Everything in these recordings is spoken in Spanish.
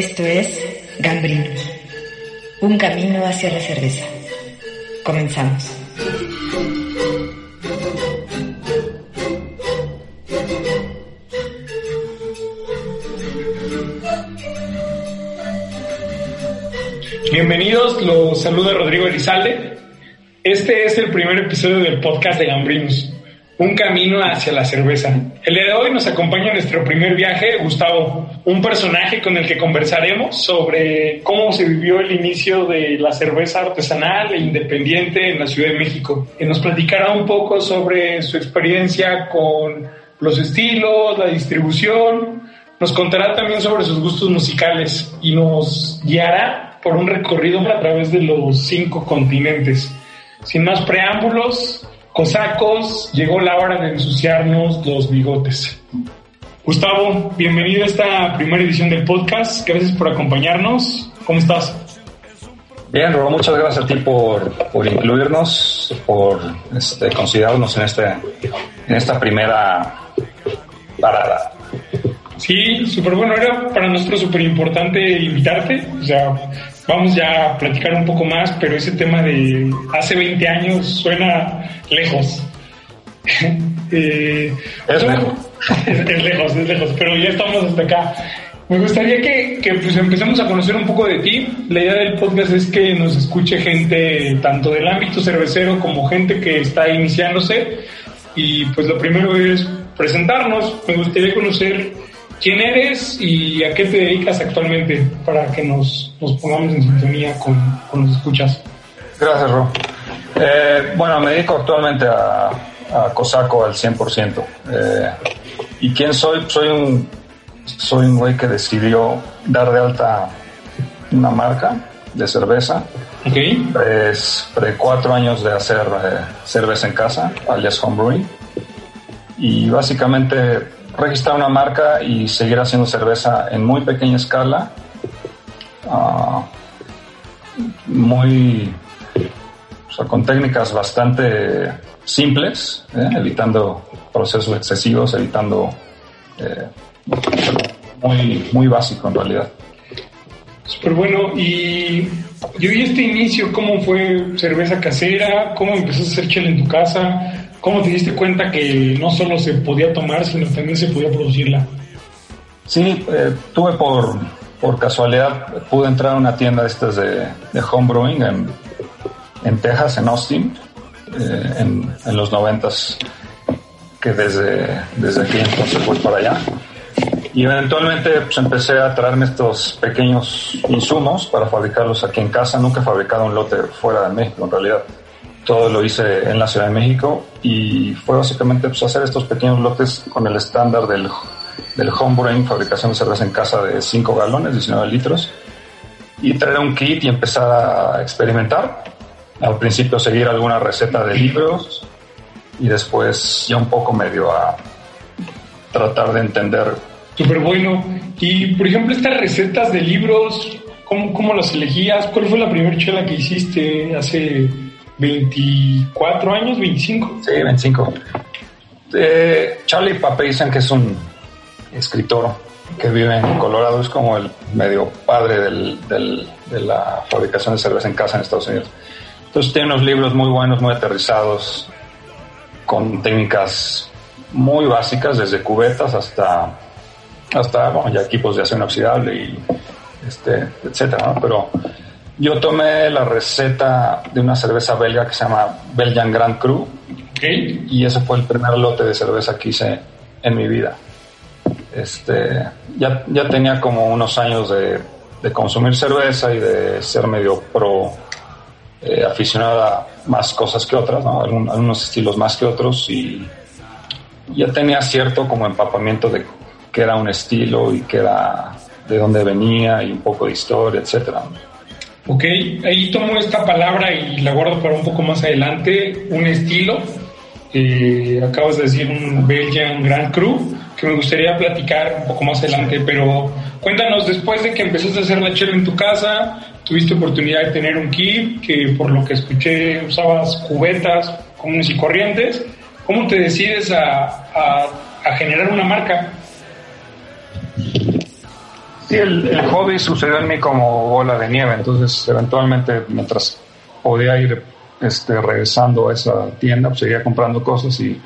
Esto es Gambrinus, un camino hacia la cerveza. Comenzamos. Bienvenidos, los saluda Rodrigo Elizalde. Este es el primer episodio del podcast de Gambrinus, un camino hacia la cerveza. El día de hoy nos acompaña en nuestro primer viaje Gustavo, un personaje con el que conversaremos sobre cómo se vivió el inicio de la cerveza artesanal e independiente en la Ciudad de México. Y nos platicará un poco sobre su experiencia con los estilos, la distribución, nos contará también sobre sus gustos musicales y nos guiará por un recorrido a través de los cinco continentes. Sin más preámbulos, cosacos, llegó la hora de ensuciarnos los bigotes. Gustavo, bienvenido a esta primera edición del podcast. Gracias por acompañarnos. ¿Cómo estás? Bien, Robo, muchas gracias a ti por, por incluirnos, por este, considerarnos en, este, en esta primera parada. Sí, súper bueno. Era para nosotros súper importante invitarte. O sea, vamos ya a platicar un poco más, pero ese tema de hace 20 años suena lejos. eh, es, lejos. Es, lejos, es lejos, pero ya estamos hasta acá. Me gustaría que, que pues empecemos a conocer un poco de ti. La idea del podcast es que nos escuche gente tanto del ámbito cervecero como gente que está iniciándose. Y pues lo primero es presentarnos. Me gustaría conocer quién eres y a qué te dedicas actualmente para que nos, nos pongamos en sintonía con, con los escuchas. Gracias, Ro. Eh, bueno, me dedico actualmente a, a Cosaco al 100%. Eh, ¿Y quién soy? Soy un, soy un güey que decidió dar de alta una marca de cerveza. Okay. Es pre cuatro años de hacer eh, cerveza en casa, alias homebrewing. Y básicamente registrar una marca y seguir haciendo cerveza en muy pequeña escala, uh, muy, sea, con técnicas bastante simples, ¿eh? evitando procesos excesivos, evitando eh, muy, muy básico en realidad. Súper bueno. Y yo vi este inicio, ¿cómo fue cerveza casera? ¿Cómo empezaste a hacer chela en tu casa? ¿Cómo te diste cuenta que no solo se podía tomar, sino también se podía producirla? Sí, eh, tuve por, por casualidad, pude entrar a una tienda de estas de, de homebrewing en, en Texas, en Austin, eh, en, en, los noventas, que desde, desde aquí entonces fui para allá. Y eventualmente pues, empecé a traerme estos pequeños insumos para fabricarlos aquí en casa. Nunca he fabricado un lote fuera de México, en realidad todo lo hice en la Ciudad de México y fue básicamente pues, hacer estos pequeños lotes con el estándar del, del homebrewing, fabricación de cerveza en casa de 5 galones, 19 litros, y traer un kit y empezar a experimentar. Al principio seguir alguna receta de libros y después ya un poco medio a tratar de entender. Súper bueno. Y por ejemplo, estas recetas de libros, ¿cómo, cómo las elegías? ¿Cuál fue la primera chela que hiciste hace 24 años, 25. Sí, 25. Eh, Charlie Papazian, que es un escritor que vive en Colorado, es como el medio padre del, del, de la fabricación de cerveza en casa en Estados Unidos. Entonces tiene unos libros muy buenos, muy aterrizados, con técnicas muy básicas, desde cubetas hasta, hasta bueno, ya equipos de acero inoxidable y este, etcétera, ¿no? Pero yo tomé la receta de una cerveza belga que se llama Belgian Grand Cru. Okay. Y ese fue el primer lote de cerveza que hice en mi vida. Este, ya, ya tenía como unos años de, de consumir cerveza y de ser medio pro eh, aficionado a más cosas que otras, ¿no? Algun, algunos estilos más que otros y ya tenía cierto como empapamiento de qué era un estilo y qué era de dónde venía y un poco de historia, etcétera. Ok, ahí tomo esta palabra y la guardo para un poco más adelante, un estilo. Eh, acabas de decir un Belgian Grand Cru, que me gustaría platicar un poco más adelante, pero cuéntanos, después de que empezaste a hacer la chela en tu casa, tuviste oportunidad de tener un kit, que por lo que escuché usabas cubetas comunes y corrientes, ¿cómo te decides a, a, generar una marca? Sí, el, hobby sucedió en mí como bola de nieve, entonces eventualmente mientras podía ir este, regresando a esa tienda, pues seguía comprando cosas y,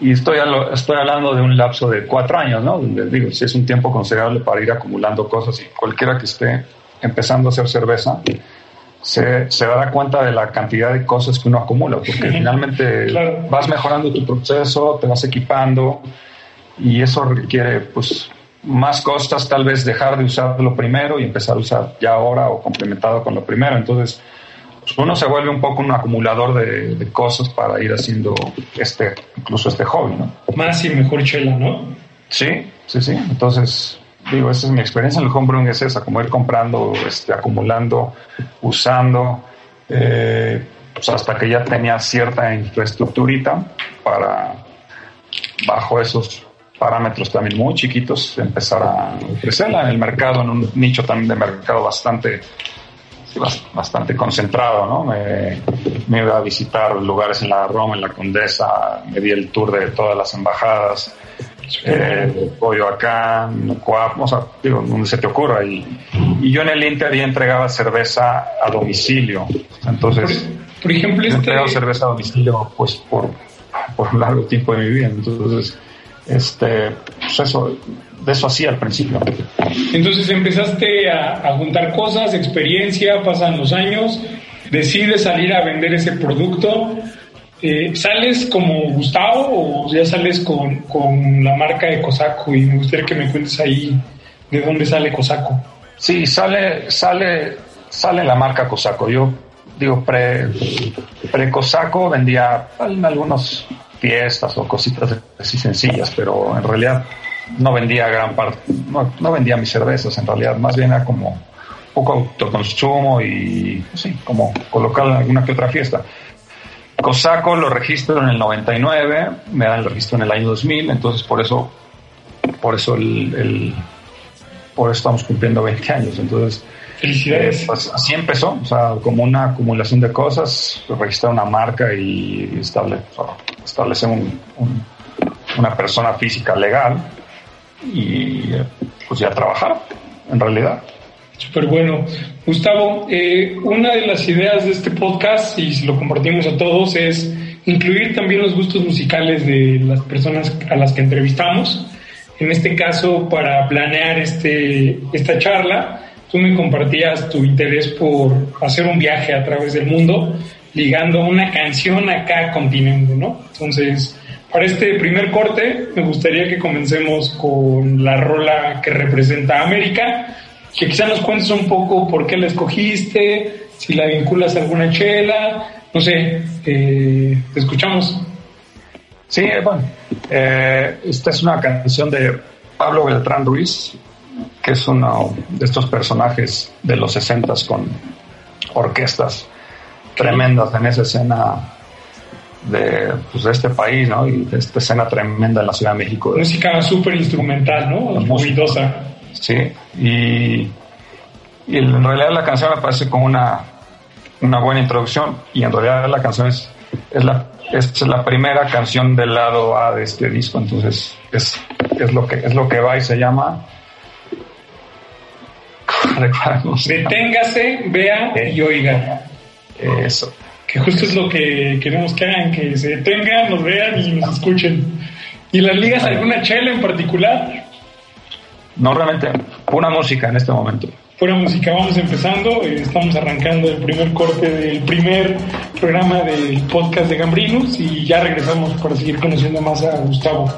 y estoy, estoy hablando de un lapso de cuatro años, ¿no? digo, si es un tiempo considerable para ir acumulando cosas y cualquiera que esté empezando a hacer cerveza, se, se dará cuenta de la cantidad de cosas que uno acumula, porque finalmente vas mejorando tu proceso, te vas equipando y eso requiere pues más cosas, tal vez dejar de usar lo primero y empezar a usar ya ahora o complementado con lo primero. Entonces, pues, uno se vuelve un poco un acumulador de, cosas para ir haciendo este, incluso este hobby, ¿no? Más y mejor chela, ¿no? Sí, sí, sí. Entonces, digo, esa es mi experiencia en el homebrewing, es esa, como ir comprando, este, acumulando, usando, eh, pues hasta que ya tenía cierta infraestructurita para, bajo esos parámetros también muy chiquitos, empezar a ofrecerla en el mercado, en un nicho también de mercado bastante bastante concentrado, ¿no? Me, iba a visitar lugares en la Roma, en la Condesa, me di el tour de todas las embajadas, eh, acá, Coap, o sea, digo, donde se te ocurra. Y, y, yo en el Inter ya entregaba cerveza a domicilio. Entonces, por, ejemplo, he este entregado cerveza a domicilio pues por, por un largo tiempo de mi vida. Entonces, este, pues eso, de eso hacía al principio. Entonces empezaste a, juntar cosas, experiencia, pasan los años, decides salir a vender ese producto. Eh, ¿Sales como Gustavo o ya sales con, con, la marca de Cosaco? Y me gustaría que me cuentes ahí de dónde sale Cosaco. Sí, sale, sale, sale la marca Cosaco. Yo digo, pre, pre Cosaco vendía algunos fiestas o cositas así sencillas, pero en realidad no vendía gran parte, no, vendía mis cervezas, en realidad más bien era como poco autoconsumo y sí, como colocarlo en alguna que otra fiesta. Cosaco lo registro en el 99, me dan el registro en el año 2000, entonces por eso, por eso el, por eso estamos cumpliendo 20 años, entonces Felicidades. Eh, pues así empezó, o sea, como una acumulación de cosas, registrar una marca y establecer un, una persona física legal y pues ya trabajar, en realidad. Súper bueno. Gustavo, eh, una de las ideas de este podcast, y lo compartimos a todos, es incluir también los gustos musicales de las personas a las que entrevistamos. En este caso, para planear este, esta charla, tú me compartías tu interés por hacer un viaje a través del mundo, ligando una canción a cada continente, ¿no? Entonces, para este primer corte, me gustaría que comencemos con la rola que representa América, que quizá nos cuentes un poco por qué la escogiste, si la vinculas a alguna chela, no sé, eh, te escuchamos. Sí, bueno, eh, esta es una canción de Pablo Beltrán Ruiz, que es uno de estos personajes de los 60 con orquestas tremendas en esa escena de, pues, de este país, ¿no? Y de esta escena tremenda en la Ciudad de México. Música súper instrumental, ¿no? Movidosa. Sí, y, y, en realidad la canción me parece como una, una buena introducción y en realidad la canción es, es, la, es la primera canción del lado A de este disco, entonces es, es, lo, que, es lo que va y se llama Deténgase, vea y oiga. Eso. Que justo es lo que queremos que hagan, que se detengan, nos vean y nos escuchen. ¿Y las ligas alguna chela en particular? No, realmente, pura música en este momento. Pura música, vamos empezando, eh, estamos arrancando el primer corte del primer programa del podcast de Gambrinus y ya regresamos para seguir conociendo más a Gustavo.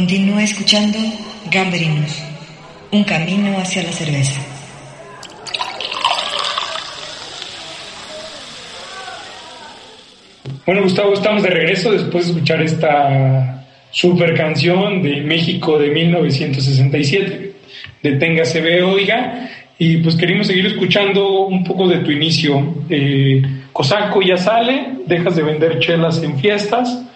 Continúa escuchando Gambrinus, un camino hacia la cerveza. Bueno, Gustavo, estamos de regreso después de escuchar esta super canción de México de 1967, de Tenga ve, oiga, y pues queríamos seguir escuchando un poco de tu inicio. Eh, Cosaco ya sale, dejas de vender chelas en fiestas,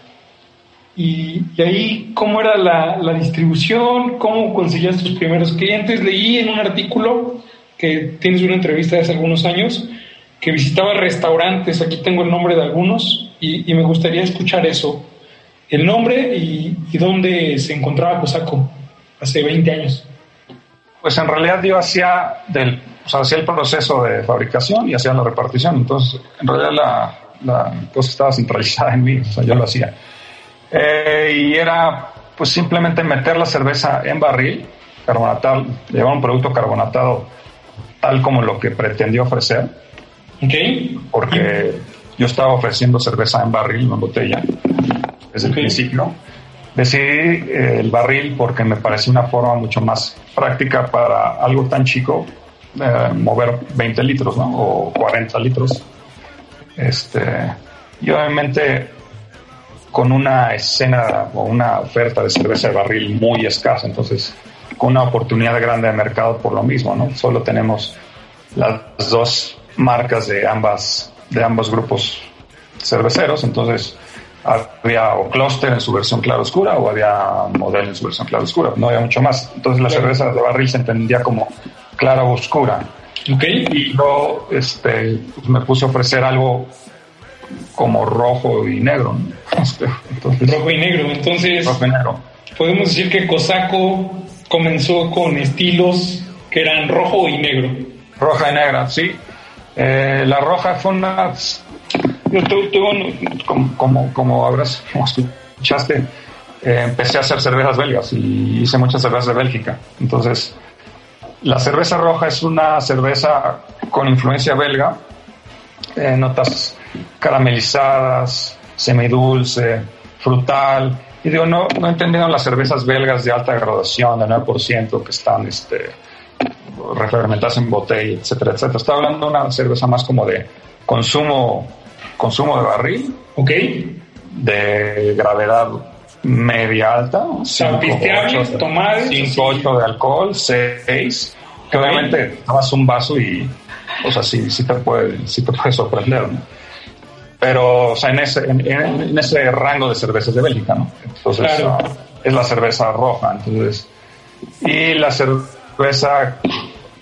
y, ahí, ¿cómo era la, distribución? ¿Cómo conseguías tus primeros clientes? Leí en un artículo que tienes una entrevista de hace algunos años que visitaba restaurantes, aquí tengo el nombre de algunos, y, me gustaría escuchar eso, el nombre y, dónde se encontraba Cosaco hace 20 años. Pues en realidad yo hacía, del, hacía el proceso de fabricación y hacía la repartición, entonces en realidad la, la cosa estaba centralizada en mí, o sea, yo lo hacía. Eh, y era pues simplemente meter la cerveza en barril, carbonatado, llevar un producto carbonatado tal como lo que pretendió ofrecer. Okay. Porque yo estaba ofreciendo cerveza en barril, no en botella, desde el principio. Decidí eh, el barril porque me parecía una forma mucho más práctica para algo tan chico, eh, mover 20 litros, ¿no? O 40 litros. Este, y obviamente con una escena o una oferta de cerveza de barril muy escasa, entonces con una oportunidad grande de mercado por lo mismo, ¿no? Solo tenemos las dos marcas de ambas de ambos grupos cerveceros, entonces había o Cluster en su versión claro oscura o había Model en su versión claro oscura, no había mucho más. Entonces la cerveza de barril se entendía como clara oscura. Okay. Y luego este, pues me puse a ofrecer algo como rojo y negro. Este, rojo y negro. Entonces, podemos decir que Cosaco comenzó con estilos que eran rojo y negro. Roja y negra, sí. Eh, la roja fue una... Yo tuve, como, como, como habrás como escuchaste, eh, empecé a hacer cervezas belgas y hice muchas cervezas de Bélgica. Entonces, la cerveza roja es una cerveza con influencia belga, eh, notas caramelizadas, semidulce, frutal. Y digo, no, no entendieron las cervezas belgas de alta graduación, de 9%, que están este, refermentadas en botella, etcétera, etcétera. Estaba hablando de una cerveza más como de consumo, consumo de barril. Ok. De gravedad media alta. 5 8 de alcohol, 6. Que obviamente tomas un vaso y, o sea, sí, sí te puede, sí te puede sorprender, ¿no? pero o sea, en, ese, en, ese rango de cervezas de Bélgica, ¿no? Entonces ah, es la cerveza roja, entonces y la cerveza,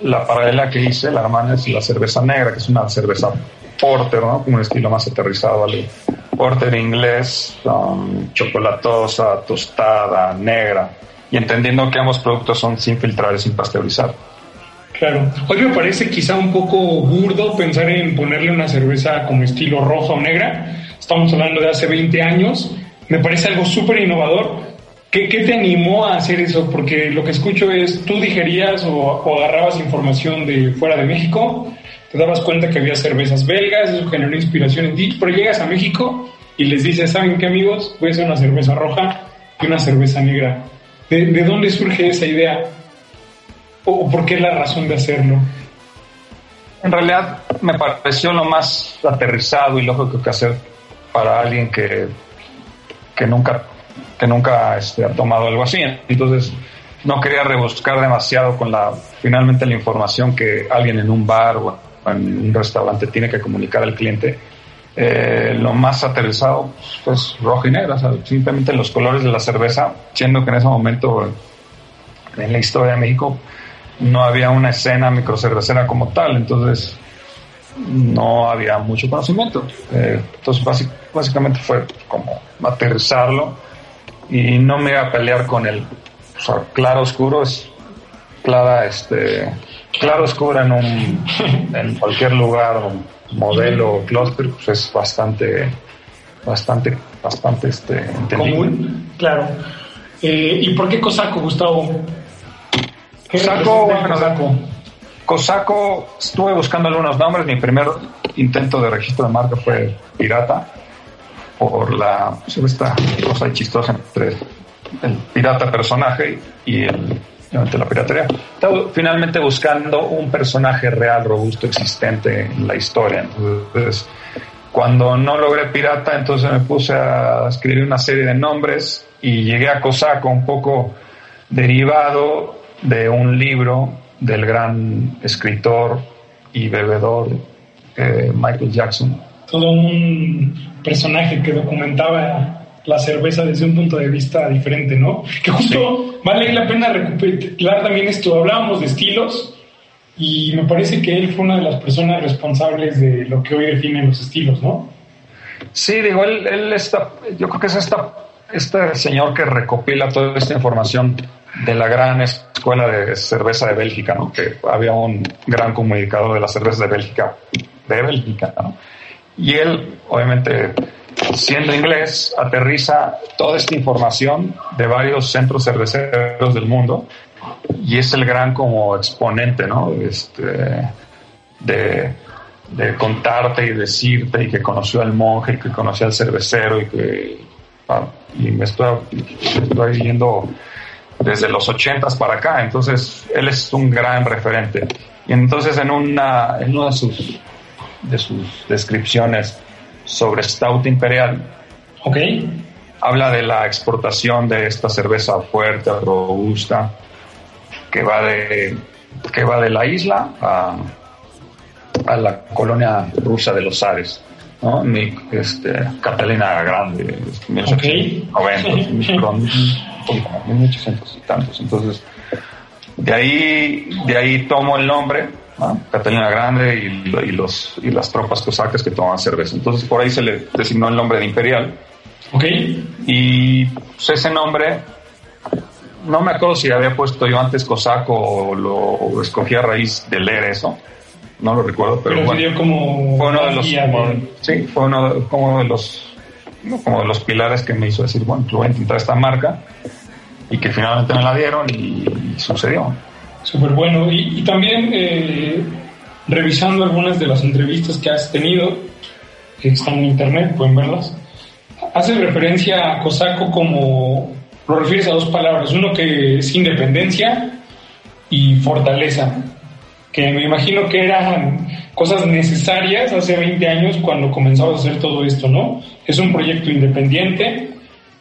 la paralela que hice, la hermana es la cerveza negra, que es una cerveza porter, ¿no? Como un estilo más aterrizado, ¿vale? Porter inglés, chocolatosa, tostada, negra, y entendiendo que ambos productos son sin filtrar y sin pasteurizar. Claro. Hoy me parece quizá un poco burdo pensar en ponerle una cerveza como estilo roja o negra. Estamos hablando de hace 20 años. Me parece algo súper innovador. ¿Qué, ¿Qué, te animó a hacer eso? Porque lo que escucho es, tú digerías o, agarrabas información de fuera de México, te dabas cuenta que había cervezas belgas, eso generó inspiración en ti, pero llegas a México y les dices, ¿saben qué amigos? Voy a hacer una cerveza roja y una cerveza negra. ¿De, de dónde surge esa idea? ¿O por qué la razón de hacerlo? En realidad me pareció lo más aterrizado y lógico que hacer para alguien que, que nunca, que nunca este, ha tomado algo así. Entonces no quería rebuscar demasiado con la finalmente la información que alguien en un bar o en un restaurante tiene que comunicar al cliente. Eh, lo más aterrizado pues rojo y negro, simplemente los colores de la cerveza, siendo que en ese momento en la historia de México no había una escena microcervecera como tal, entonces no había mucho conocimiento. Eh, entonces básicamente fue como aterrizarlo y no me iba a pelear con el claro oscuro, es clara, este, claro oscuro en, un, en cualquier lugar, un modelo, cluster, pues es bastante, bastante, bastante este, común. Claro. Eh, ¿Y por qué Cosaco, Gustavo? Cosaco, bueno, Cosaco, estuve buscando algunos nombres. Mi primer intento de registro de marca fue Pirata, por la, esta cosa chistosa entre el pirata personaje y el, la piratería. Estaba finalmente buscando un personaje real, robusto, existente en la historia. Entonces, cuando no logré pirata, entonces me puse a escribir una serie de nombres y llegué a Cosaco un poco derivado de un libro del gran escritor y bebedor eh, Michael Jackson. Todo un personaje que documentaba la cerveza desde un punto de vista diferente, ¿no? Que justo vale la pena recuperar también esto. Hablábamos de estilos y me parece que él fue una de las personas responsables de lo que hoy definen los estilos, ¿no? Sí, digo, él, él está, yo creo que es esta, este señor que recopila toda esta información de la gran escuela de cerveza de Bélgica, ¿no? Que había un gran comunicador de la cerveza de Bélgica, de Bélgica, ¿no? Y él, obviamente, siendo inglés, aterriza toda esta información de varios centros cerveceros del mundo y es el gran como exponente, ¿no? Este, de, contarte y decirte y que conoció al monje y que conoció al cervecero y que y me estoy, estoy yendo desde los ochentas para acá, entonces él es un gran referente. Y entonces en una, en una de sus, de sus descripciones sobre Stout Imperial, okay. habla de la exportación de esta cerveza fuerte, robusta, que va de, que va de la isla a, a la colonia rusa de los Ares. ¿No? Mi, este, Catalina Grande, 1890, 1800 y tantos. Entonces, de ahí, de ahí tomo el nombre, Catalina Grande y, y, los, y las tropas cosacas que toman cerveza. Entonces, por ahí se le designó el nombre de Imperial. Ok. Y pues, ese nombre no me acuerdo si había puesto yo antes cosaco o lo escogí a raíz de leer eso. No lo recuerdo, pero, bueno. Como fue uno de los, sí, fue uno como de los, como de los pilares que me hizo decir, bueno, voy a intentar esta marca y que finalmente me la dieron y, sucedió. Súper bueno. Y, y también eh, revisando algunas de las entrevistas que has tenido, que están en internet, pueden verlas, hace referencia a Cosaco como lo refieres a dos palabras, uno que es independencia y fortaleza, que me imagino que eran cosas necesarias hace 20 años cuando comenzabas a hacer todo esto, ¿no? Es un proyecto independiente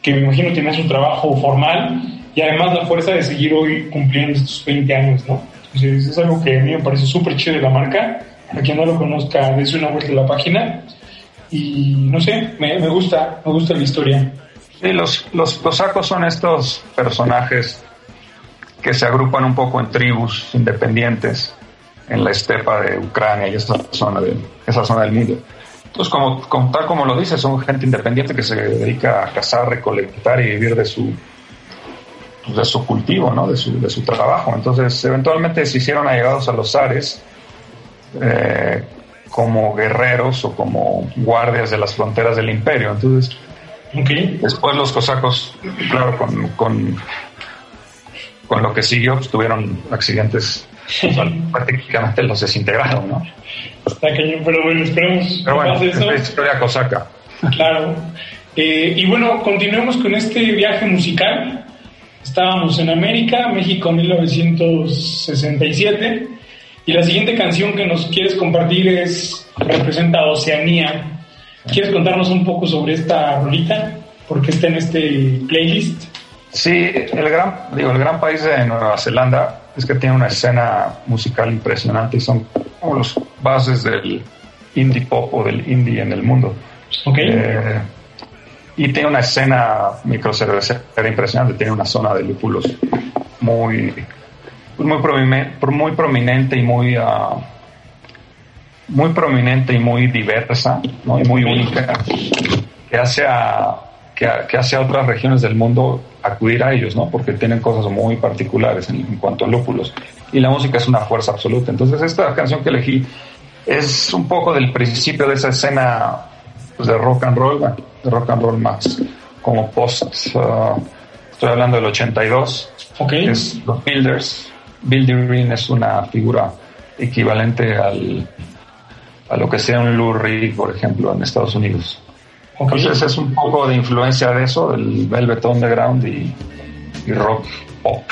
que me imagino tiene su trabajo formal y además la fuerza de seguir hoy cumpliendo estos 20 años, ¿no? Entonces es algo que a mí me parece súper chido de la marca. A quien no lo conozca, dése una vuelta a la página y no sé, me, me gusta, me gusta la historia. Sí, los, los cosacos son estos personajes que se agrupan un poco en tribus independientes en la estepa de Ucrania y esa zona, de, esa zona del mundo. Entonces, como, tal como lo dice, son gente independiente que se dedica a cazar, recolectar y vivir de su, de su cultivo, ¿no? de, su, de su trabajo. Entonces, eventualmente se hicieron allegados a los zares eh, como guerreros o como guardias de las fronteras del imperio. Entonces, Después los cosacos, claro, con, con, con lo que siguió, pues, tuvieron accidentes, prácticamente los desintegraron, ¿no? Está cañón, pero bueno, esperemos. Pero bueno, es historia cosaca. Claro. Eh, y bueno, continuemos con este viaje musical. Estábamos en América, México 1967, y la siguiente canción que nos quieres compartir es representa Oceanía ¿Quieres contarnos un poco sobre esta rolita? ¿Por qué está en este playlist? Sí, el gran, digo, el gran país de Nueva Zelanda es que tiene una escena musical impresionante y son como los bases del indie pop o del indie en el mundo. Okay. Eh, y tiene una escena microcervecera impresionante, tiene una zona de lúpulos muy, muy, muy prominente y muy, uh, muy prominente y muy diversa, ¿no? y muy única, que hace a, que, hace a otras regiones del mundo acudir a ellos, ¿no? porque tienen cosas muy particulares en, cuanto a lúpulos. Y la música es una fuerza absoluta. Entonces esta canción que elegí es un poco del principio de esa escena pues, de rock and roll, de rock and roll más como post, uh, estoy hablando del 82, okay. es los Builders. Building es una figura equivalente al a lo que sea un Lou Reed, por ejemplo, en Estados Unidos. Entonces es un poco de influencia de eso, del Velvet Underground y, y rock pop.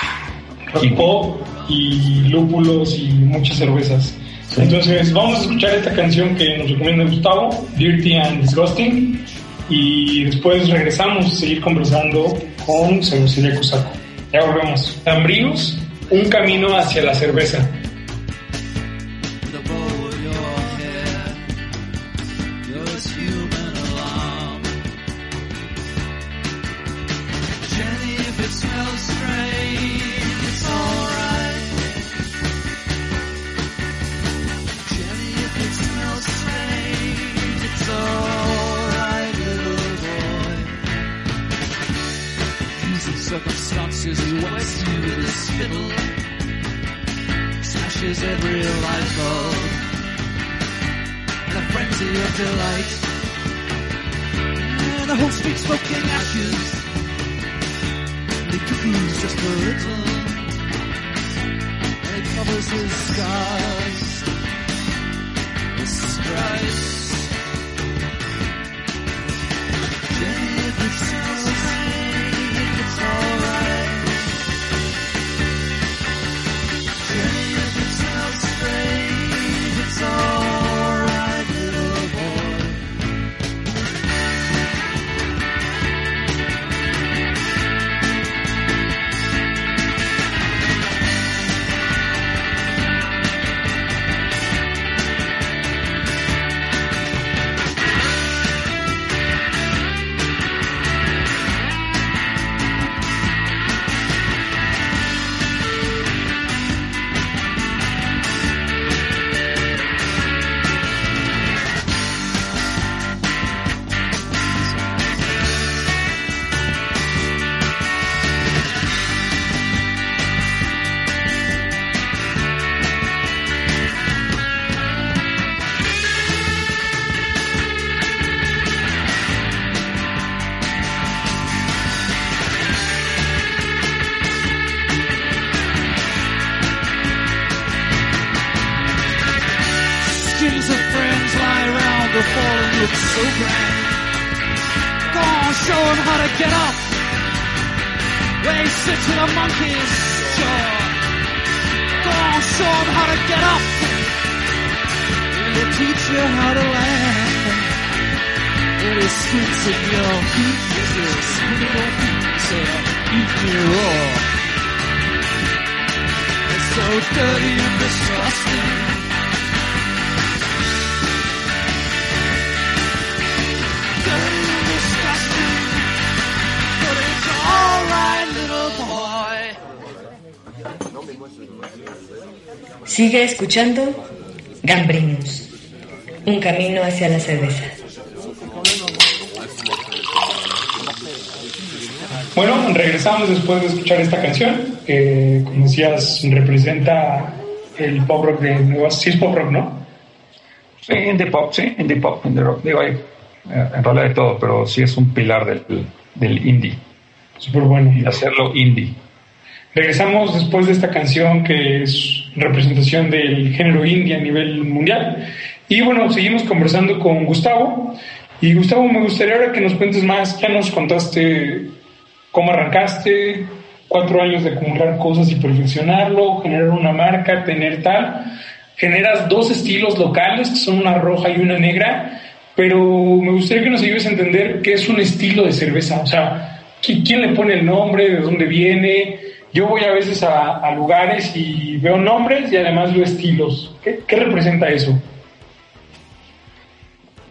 Rock pop y lúpulos y muchas cervezas. Entonces vamos a escuchar esta canción que nos recomienda Gustavo, Dirty and Disgusting, y después regresamos a seguir conversando con Cervecería Cusaco. Ya volvemos. Tambrinos, un camino hacia la cerveza. Sit to the monkey's jaw. God show him how to get up. It'll teach you how to laugh. It'll squeeze in your feet as you spin your feet yourself. Eat me raw. It's so dirty and disgusting. Sigue escuchando Gambrinus, un camino hacia la cerveza. Bueno, regresamos después de escuchar esta canción, que como decías representa el pop rock de Nueva Sí es pop rock, ¿no? Sí, indie pop, sí, indie pop, indie rock. Digo, hay, eh, en realidad de todo, pero sí es un pilar del, del indie. Súper bueno. Y hacerlo indie. Regresamos después de esta canción que es representación del género indie a nivel mundial. Y bueno, seguimos conversando con Gustavo. Y Gustavo, me gustaría ahora que nos cuentes más. Ya nos contaste cómo arrancaste, cuatro años de acumular cosas y perfeccionarlo, generar una marca, tener tal. Generas dos estilos locales, que son una roja y una negra. Pero me gustaría que nos ayudes a entender qué es un estilo de cerveza. O sea, ¿quién le pone el nombre? ¿De dónde viene? Yo voy a veces a, lugares y veo nombres y además veo estilos. ¿Qué, representa eso?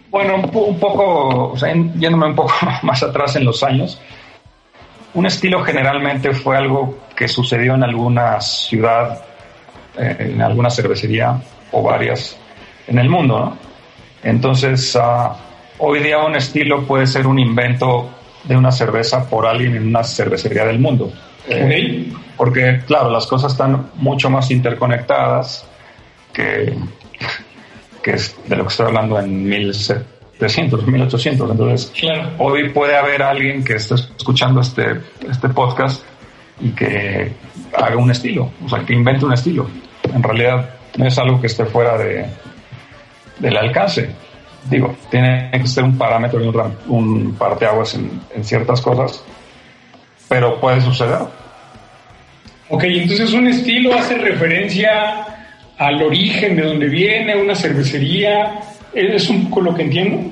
Bueno, un, poco, o sea, yéndome un poco más atrás en los años, un estilo generalmente fue algo que sucedió en alguna ciudad, eh, en alguna cervecería o varias en el mundo, ¿no? Entonces, ah, hoy día un estilo puede ser un invento de una cerveza por alguien en una cervecería del mundo. Eh, porque, claro, las cosas están mucho más interconectadas que, que es de lo que estoy hablando en 1700, 1800. Entonces, hoy puede haber alguien que esté escuchando este, este podcast y que haga un estilo, o sea, que invente un estilo. En realidad no es algo que esté fuera de, del alcance. Digo, tiene que ser un parámetro y un, un parteaguas en, en ciertas cosas, pero puede suceder Ok, entonces un estilo hace referencia al origen de donde viene, una cervecería. ¿Es un poco lo que entiendo?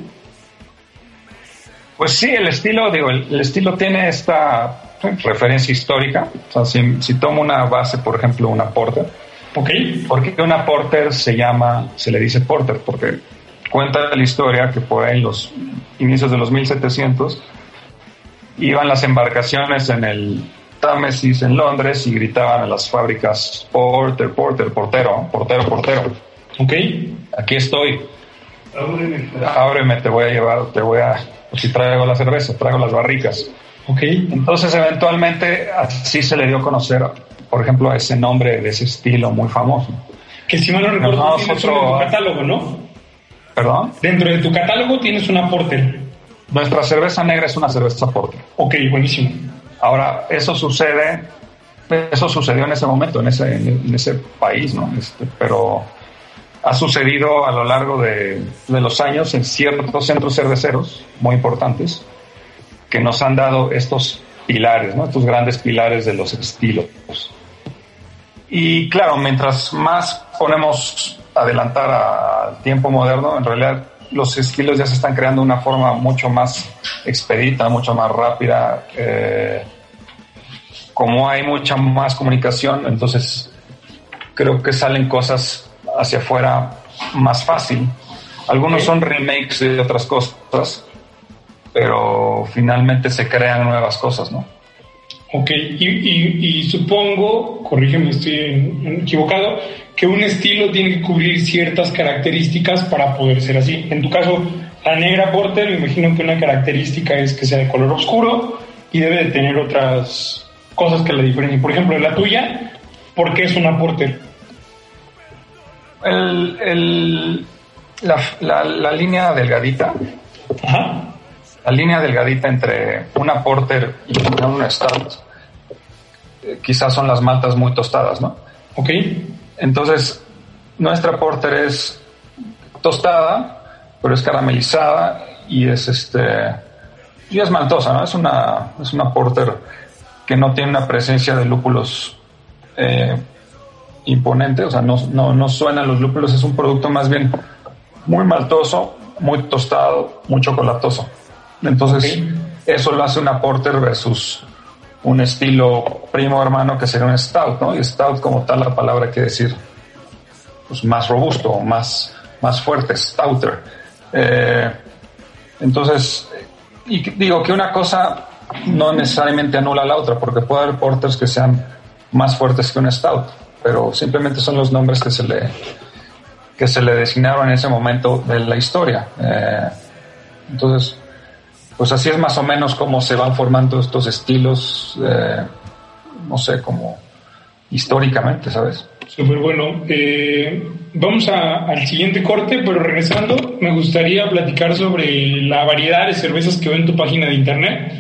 Pues sí, el estilo, digo, el, estilo tiene esta referencia histórica. O sea, si, si, tomo una base, por ejemplo, una porter. Ok. ¿Por qué una porter se llama, se le dice porter? Porque cuenta la historia que por ahí en los inicios de los 1700 iban las embarcaciones en el Támesis en Londres y gritaban a las fábricas Porter, Porter, portero, portero, portero. Ok. Aquí estoy. Ábreme. te voy a llevar, te voy a, si traigo la cerveza, traigo las barricas. Ok. Entonces, eventualmente, así se le dio a conocer, por ejemplo, ese nombre de ese estilo muy famoso. Que si mal no recuerdo, tienes otro... en tu catálogo, ¿no? ¿Perdón? Dentro de tu catálogo tienes una Porter. Nuestra cerveza negra es una cerveza Porter. Ok, buenísimo. Ahora, eso sucede, eso sucedió en ese momento, en ese, en ese país, ¿no? Este, pero ha sucedido a lo largo de, de, los años en ciertos centros cerveceros muy importantes que nos han dado estos pilares, ¿no? Estos grandes pilares de los estilos. Y claro, mientras más ponemos adelantar al tiempo moderno, en realidad los estilos ya se están creando de una forma mucho más expedita, mucho más rápida. Eh, como hay mucha más comunicación, entonces creo que salen cosas hacia afuera más fácil. Algunos son remakes de otras cosas, pero finalmente se crean nuevas cosas, ¿no? Ok, y, supongo, corrígeme, estoy equivocado, que un estilo tiene que cubrir ciertas características para poder ser así. En tu caso, la negra porter, me imagino que una característica es que sea de color oscuro y debe de tener otras cosas que la diferencien. Por ejemplo, la tuya, ¿por qué es una porter? El, la, la, línea delgadita. Ajá. La línea delgadita entre una porter y una stout. Eh, quizás son las maltas muy tostadas, ¿no? Ok. Entonces, nuestra porter es tostada, pero es caramelizada y es este y es maltosa, ¿no? Es una, es una porter que no tiene una presencia de lúpulos eh, imponente, o sea, no, no, no suenan los lúpulos, es un producto más bien muy maltoso, muy tostado, muy chocolatoso. Entonces, eso lo hace una porter versus un estilo primo hermano que sería un stout, ¿no? Y stout como tal la palabra quiere decir pues, más robusto, más, más fuerte, stouter. Eh, entonces, y digo que una cosa no necesariamente anula la otra, porque puede haber porters que sean más fuertes que un stout, pero simplemente son los nombres que se le que se le designaron en ese momento de la historia. Eh, entonces, pues así es más o menos como se van formando estos estilos, eh, no sé, como históricamente, ¿sabes? Súper bueno. Eh, vamos al siguiente corte, pero regresando, me gustaría platicar sobre la variedad de cervezas que veo en tu página de internet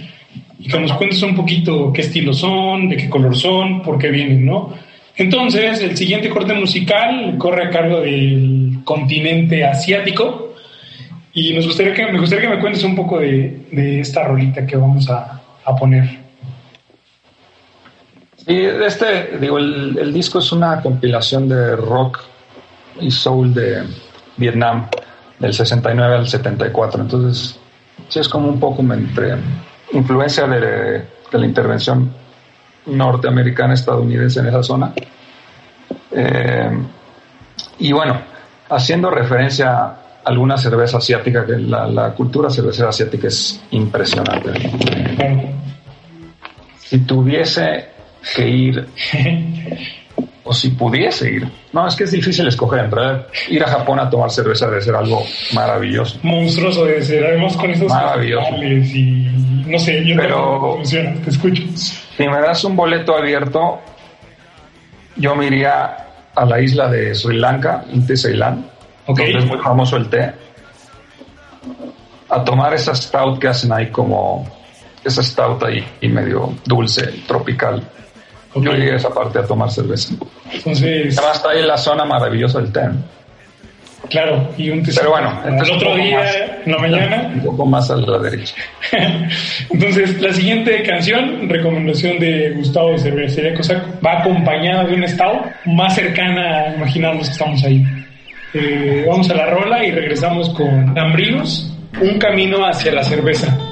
y que nos cuentes un poquito qué estilos son, de qué color son, por qué vienen, ¿no? Entonces, el siguiente corte musical corre a cargo del continente asiático y nos gustaría que, me gustaría que me cuentes un poco de, de esta rolita que vamos a, a poner. Sí, este, digo, el, el, disco es una compilación de rock y soul de Vietnam del 69 al 74. Entonces, sí es como un poco entre influencia de, de la intervención norteamericana estadounidense en esa zona. Eh, y bueno, haciendo referencia alguna cerveza asiática, que la, la cultura cervecera asiática es impresionante. Si tuviese que ir, o si pudiese ir. No, es que es difícil escoger. En realidad, ir a Japón a tomar cerveza debe ser algo maravilloso. Monstruoso debe ser. Además, con estos maravilloso. y no sé, yo Pero, te, te escucho. Si me das un boleto abierto, yo me iría a la isla de Sri Lanka, Inti Ceilán, Okay. Donde es muy famoso el té. A tomar esa stout que hacen ahí como esa stout ahí y medio dulce, tropical. Yo llegué a esa parte a tomar cerveza. Entonces. Además está ahí la zona maravillosa del té. Claro, y un Pero bueno, el otro día, en la mañana. Un poco más a la derecha. entonces, la siguiente canción, recomendación de Gustavo de Cervecería Cosaco, va acompañada de un estado más cercana a imaginarnos que estamos ahí. Eh, vamos a la rola y regresamos con Ambrigos, un camino hacia la cerveza.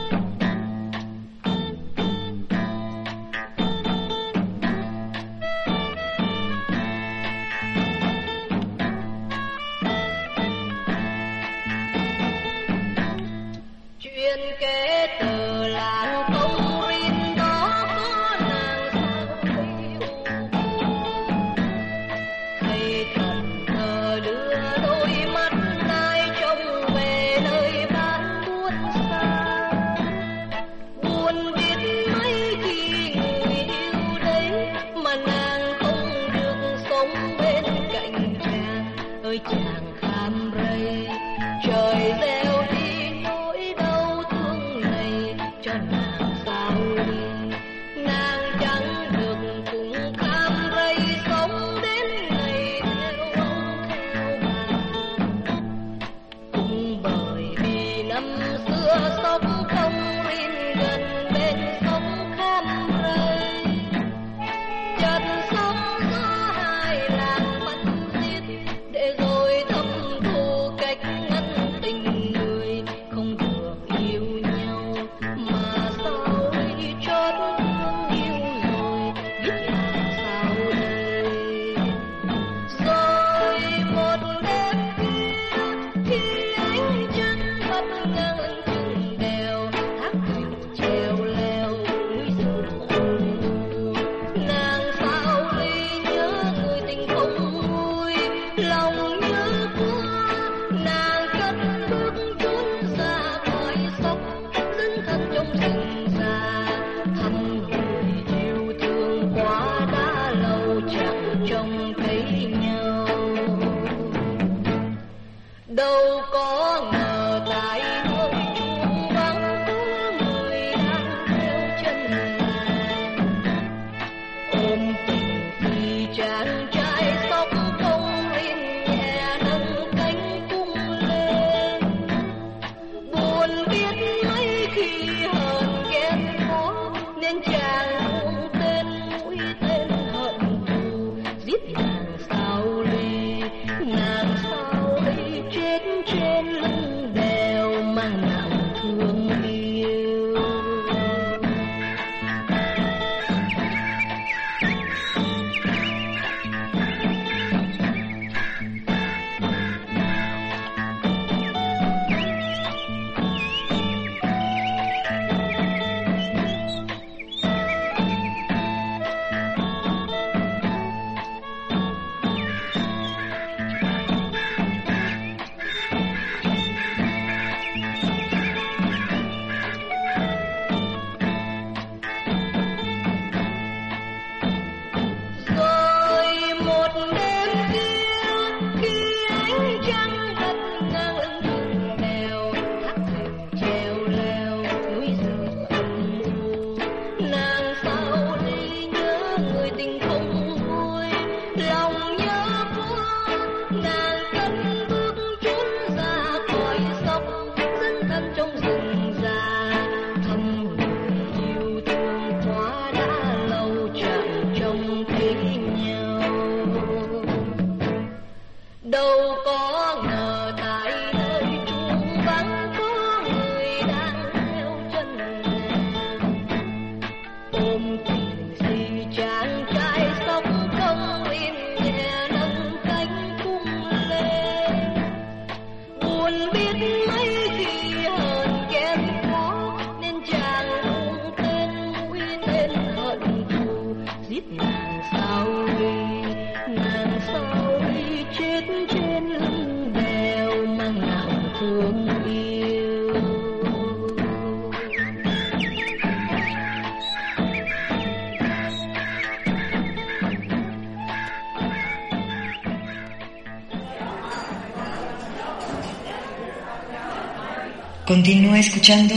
escuchando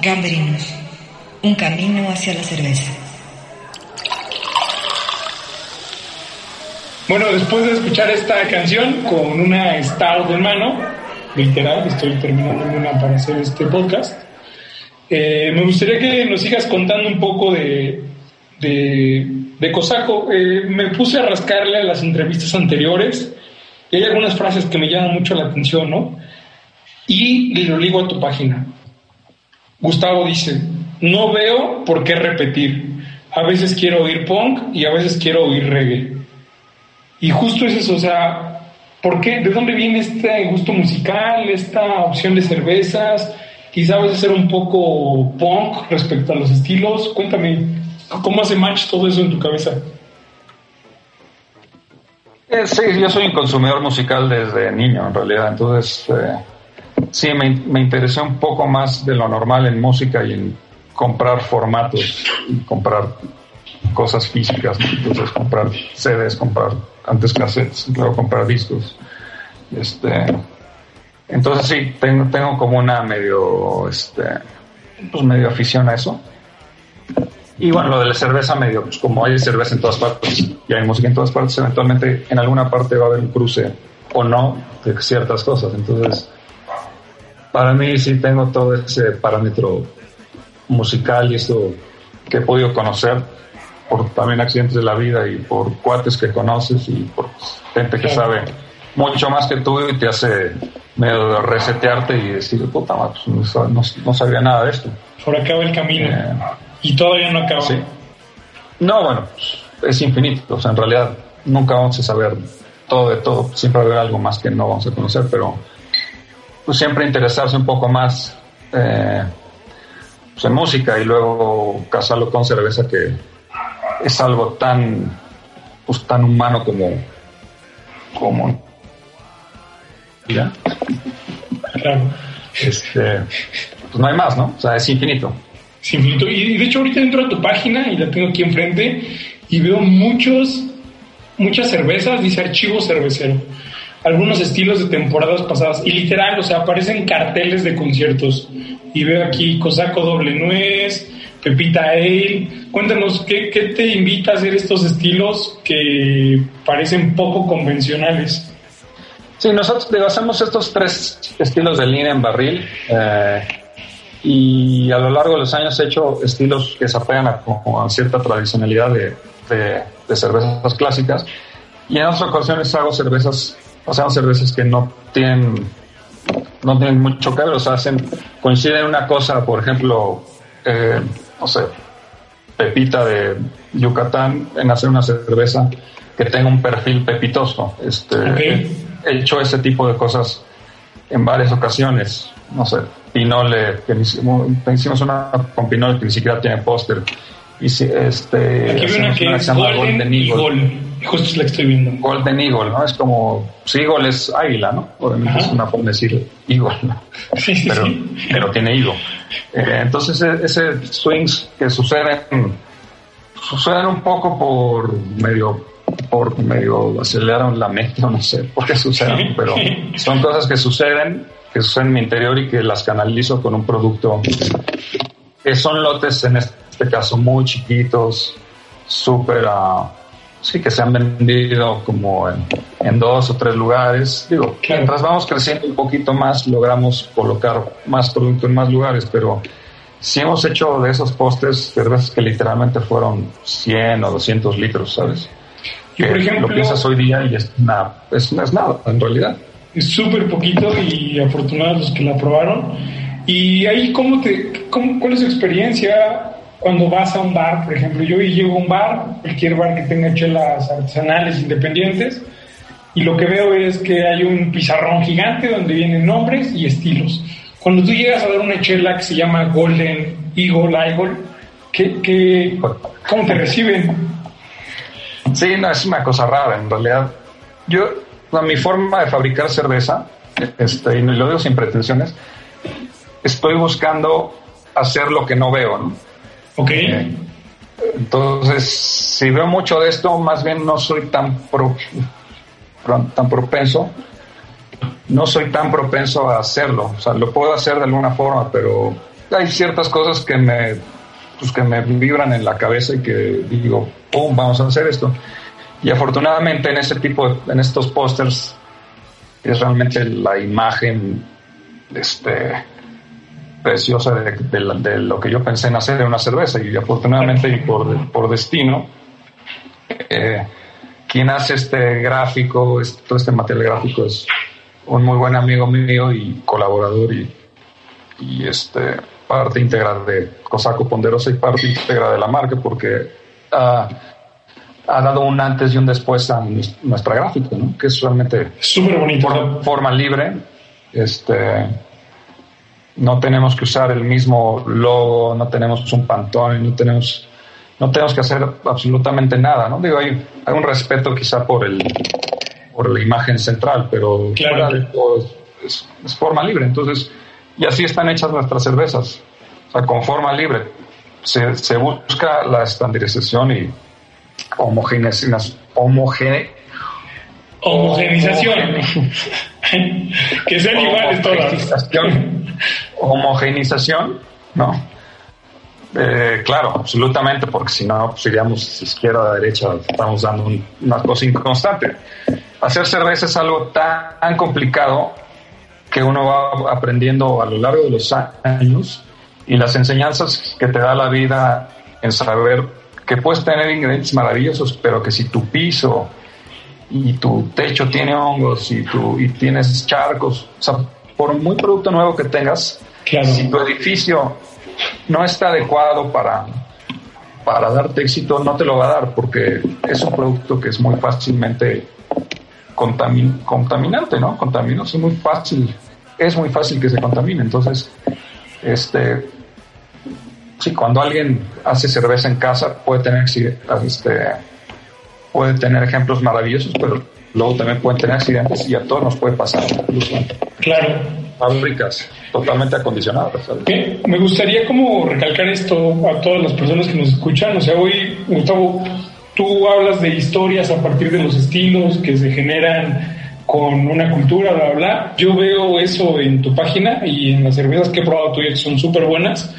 Gambrinos, un camino hacia la cerveza. Bueno, después de escuchar esta canción con una stout en mano, literal, estoy terminando una para hacer este podcast, eh, me gustaría que nos sigas contando un poco de, de, Cosaco. Eh, me puse a rascarle a las entrevistas anteriores y hay algunas frases que me llaman mucho la atención, ¿no? Y lo ligo a tu página. Gustavo dice, no veo por qué repetir. A veces quiero oír punk y a veces quiero oír reggae. Y justo es eso, o sea, ¿por qué? ¿De dónde viene este gusto musical, esta opción de cervezas? Quizá a veces ser un poco punk respecto a los estilos. Cuéntame, ¿cómo hace match todo eso en tu cabeza? Eh, sí, yo soy consumidor musical desde niño, en realidad. Entonces, eh, sí, me, me, interesé un poco más de lo normal en música y en comprar formatos, y comprar cosas físicas. Entonces, comprar CDs, comprar antes cassettes, luego comprar discos. Este, entonces, sí, tengo, tengo como una medio, este, pues medio afición a eso. Y bueno, lo de la cerveza medio, pues como hay cerveza en todas partes y hay música en todas partes, eventualmente en alguna parte va a haber un cruce o no de ciertas cosas. Entonces, para mí sí tengo todo ese parámetro musical y esto que he podido conocer por también accidentes de la vida y por cuates que conoces y por gente que sabe mucho más que tú y te hace medio resetearte y decir, puta, pues no, no, sabía nada de esto. Por acá va el camino. Eh, y todavía no acaba. Sí. No, bueno, es infinito. O sea, en realidad nunca vamos a saber todo de todo. Siempre haber algo más que no vamos a conocer, pero pues, siempre interesarse un poco más eh, pues, en música y luego casarlo con cerveza que es algo tan pues, tan humano como como ¿ya? Claro. Este, pues no hay más, ¿no? O sea, es infinito. Es infinito. Y de hecho ahorita entro a tu página y la tengo aquí enfrente y veo muchos, muchas cervezas, dice archivo cervecero. Algunos estilos de temporadas pasadas. Y literal, o sea, aparecen carteles de conciertos. Y veo aquí Cosaco Doble Nuez, Pepita Ale. Cuéntanos, ¿qué, ¿qué, te invita a hacer estos estilos que parecen poco convencionales? Sí, nosotros hacemos estos tres estilos de línea en barril. Eh, y a lo largo de los años he hecho estilos que se apegan a, cierta tradicionalidad de, de, cervezas clásicas y en otras ocasiones hago cervezas, o sea, cervezas que no tienen no tienen mucho que ver, o sea, hacen, coinciden una cosa, por ejemplo, eh, no sé, Pepita de Yucatán en hacer una cerveza que tenga un perfil pepitoso. Este, He hecho ese tipo de cosas en varias ocasiones. No sé, Pinole, que hicimos una con Pinole que ni siquiera tiene póster. Y si, este, Aquí una que, es Golden, Eagle. Justo la estoy viendo. Golden Eagle, ¿no? Es como, si pues, Eagle es águila, ¿no? Obviamente es una forma de decir Eagle, ¿no? pero, pero tiene higo. Eh, entonces, e, ese swings que suceden, suceden un poco por medio por medio aceleraron la mente, no sé por qué suceden, pero son cosas que suceden que suceden en mi interior y que las canalizo con un producto que son lotes en este caso muy chiquitos, súper, uh, sí, que se han vendido como en, dos o tres lugares. Digo, mientras vamos creciendo un poquito más, logramos colocar más producto en más lugares, pero si hemos hecho de esos postes cervezas que literalmente fueron 100 o 200 litros, ¿sabes? Yo, por ejemplo, lo piensas hoy día y es, nada, es, es nada, en realidad es súper poquito y afortunados los que la probaron. Y ahí, ¿cómo te, cómo, ¿cuál es tu experiencia cuando vas a un bar? Por ejemplo, yo llego a un bar, cualquier bar que tenga chelas artesanales independientes, y lo que veo es que hay un pizarrón gigante donde vienen nombres y estilos. Cuando tú llegas a dar una chela que se llama Golden Eagle, Eagle, ¿qué, qué, cómo te reciben? Sí, no, es una cosa rara, en realidad. Yo mi forma de fabricar cerveza, este, y lo digo sin pretensiones, estoy buscando hacer lo que no veo, ¿no? Ok. entonces, si veo mucho de esto, más bien no soy tan, tan propenso, no soy tan propenso a hacerlo. O sea, lo puedo hacer de alguna forma, pero hay ciertas cosas que me, pues, que me vibran en la cabeza y que digo, ¡pum! Vamos a hacer esto. Y afortunadamente en ese tipo, en estos pósters, es realmente la imagen este, preciosa de, lo que yo pensé en hacer en una cerveza y afortunadamente y por, por destino, eh, quien hace este gráfico, este, todo este material gráfico es un muy buen amigo mío y colaborador y, y este parte íntegra de Cosaco Ponderosa y parte íntegra de la marca porque ha, ha dado un antes y un después a nuestra gráfica, ¿no? que es realmente súper bonito. forma libre. Este, no tenemos que usar el mismo logo, no tenemos un pantón, no tenemos, no tenemos que hacer absolutamente nada, ¿no? Digo, hay, hay un respeto quizá por el por la imagen central, pero claro. es, forma libre. Entonces, y así están hechas nuestras cervezas. O sea, con forma libre. Se, se busca la estandarización y homogenización. Homogene, homogenización. que sean iguales todas. Homogenización, ¿no? Eh, claro, absolutamente, porque si no, pues iríamos izquierda, derecha, estamos dando una cosa inconstante. Hacer cerveza es algo tan, complicado que uno va aprendiendo a lo largo de los años y las enseñanzas que te da la vida en saber que puedes tener ingredientes maravillosos, pero que si tu piso y tu techo tiene hongos y, tu, y tienes charcos, o sea, por muy producto nuevo que tengas, si tu edificio no está adecuado para, para darte éxito, no te lo va a dar porque es un producto que es muy fácilmente contamin, contaminante, ¿no? Contaminoso, es muy fácil, es muy fácil que se contamine. Entonces, este, sí, cuando alguien hace cerveza en casa puede tener este, puede tener ejemplos maravillosos, pero luego también pueden tener accidentes y a todos nos puede pasar, incluso claro. fábricas totalmente acondicionadas. Me gustaría como recalcar esto a todas las personas que nos escuchan. O sea, hoy, Gustavo, tú hablas de historias a partir de los estilos que se generan con una cultura, bla, bla. Yo veo eso en tu página y en las cervezas que he probado tuyas que son súper buenas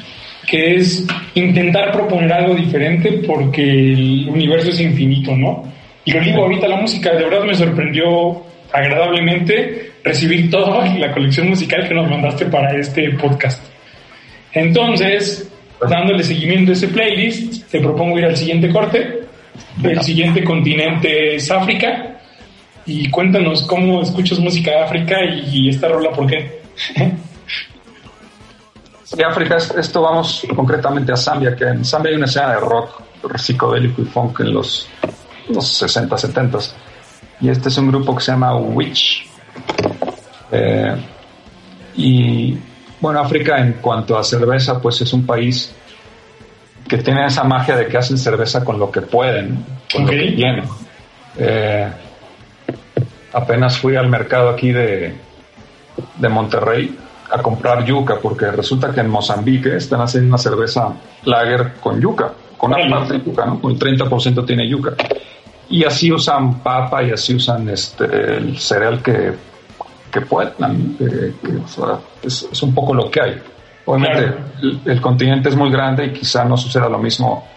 que es intentar proponer algo diferente porque el universo es infinito, ¿no? Y lo digo ahorita, la música de verdad me sorprendió agradablemente recibir toda la colección musical que nos mandaste para este podcast. Entonces, dándole seguimiento a ese playlist, te propongo ir al siguiente corte. El siguiente continente es África. Y cuéntanos cómo escuchas música de África y esta rola, ¿por qué? de África, esto vamos concretamente a Zambia, que en Zambia hay una escena de rock psicodélico y funk en los, los 60, 70. Y este es un grupo que se llama Witch. Eh, y bueno, África en cuanto a cerveza, pues es un país que tiene esa magia de que hacen cerveza con lo que pueden, con lo que tienen. Eh, apenas fui al mercado aquí de, de Monterrey a comprar yuca, porque resulta que en Mozambique están haciendo una cerveza lager con yuca, con una parte de yuca, ¿no? Con el 30% tiene yuca. Y así usan papa y así usan este, el cereal que, que puedan. es, un poco lo que hay. Obviamente el, continente es muy grande y quizá no suceda lo mismo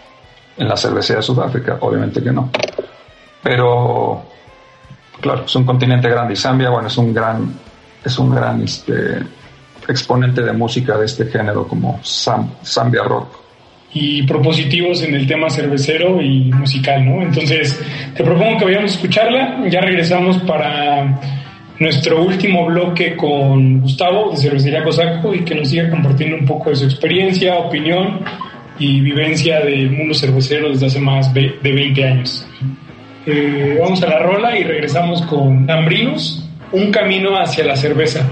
en la cervecería de Sudáfrica, obviamente que no. Pero, claro, es un continente grande y Zambia, bueno, es un gran, es un gran este, exponente de música de este género como Zambia Rock. Y propositivos en el tema cervecero y musical, ¿no? Entonces, te propongo que vayamos a escucharla. Ya regresamos para nuestro último bloque con Gustavo de Cervecería Cosaco y que nos siga compartiendo un poco de su experiencia, opinión y vivencia del mundo cervecero desde hace más de 20 años. Eh, vamos a la rola y regresamos con Ambrinos, un camino hacia la cerveza.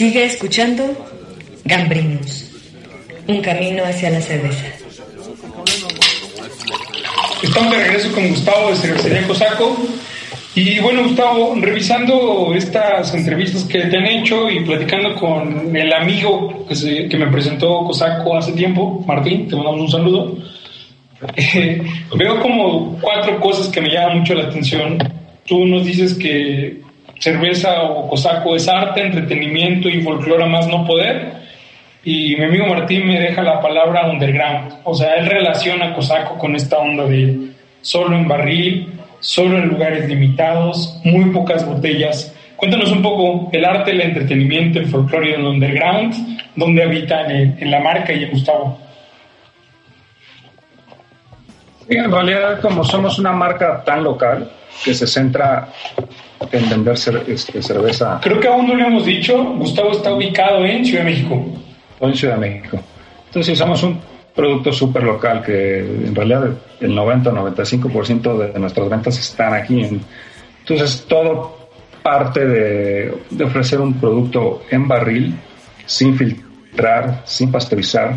Sigue escuchando Gambrinus, un camino hacia la cerveza. Estamos de regreso con Gustavo de Cervecería Cosaco. Y bueno, Gustavo, revisando estas entrevistas que te han hecho y platicando con el amigo que, que me presentó Cosaco hace tiempo, Martín, te mandamos un saludo. Eh, veo como cuatro cosas que me llaman mucho la atención. Tú nos dices que cerveza o cosaco es arte, entretenimiento y folclore más no poder. Y mi amigo Martín me deja la palabra underground. O sea, él relaciona cosaco con esta onda de solo en barril, solo en lugares limitados, muy pocas botellas. Cuéntanos un poco el arte, el entretenimiento, el folclore del underground, dónde habitan en, la marca y en Gustavo. en realidad, como somos una marca tan local que se centra en vender este, cerveza. Creo que aún no lo hemos dicho, Gustavo está ubicado en Ciudad de México. en Ciudad de México. Entonces, somos un producto súper local que en realidad el 90-95% de nuestras ventas están aquí. entonces, todo parte de, de ofrecer un producto en barril, sin filtrar, sin pasteurizar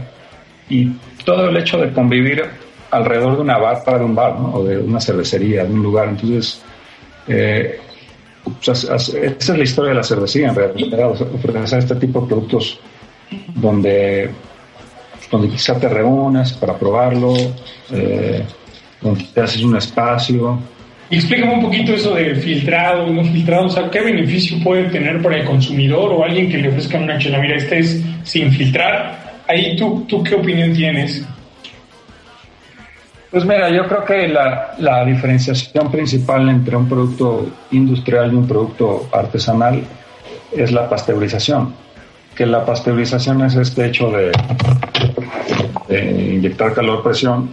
y todo el hecho de convivir alrededor de una barra de un bar, O de una cervecería, de un lugar. Entonces, eh, esa es la historia de la cervecería, en realidad, ofrecer este tipo de productos donde, donde quizá te reúnas para probarlo, eh, donde te haces un espacio. Y explícame un poquito eso de filtrado no filtrado, o sea, ¿qué beneficio puede tener para el consumidor o alguien que le ofrezca una chela? Mira, este es sin filtrar. Ahí tú, ¿tú qué opinión tienes? Pues mira, yo creo que la, la, diferenciación principal entre un producto industrial y un producto artesanal es la pasteurización. Que la pasteurización es este hecho de, inyectar calor presión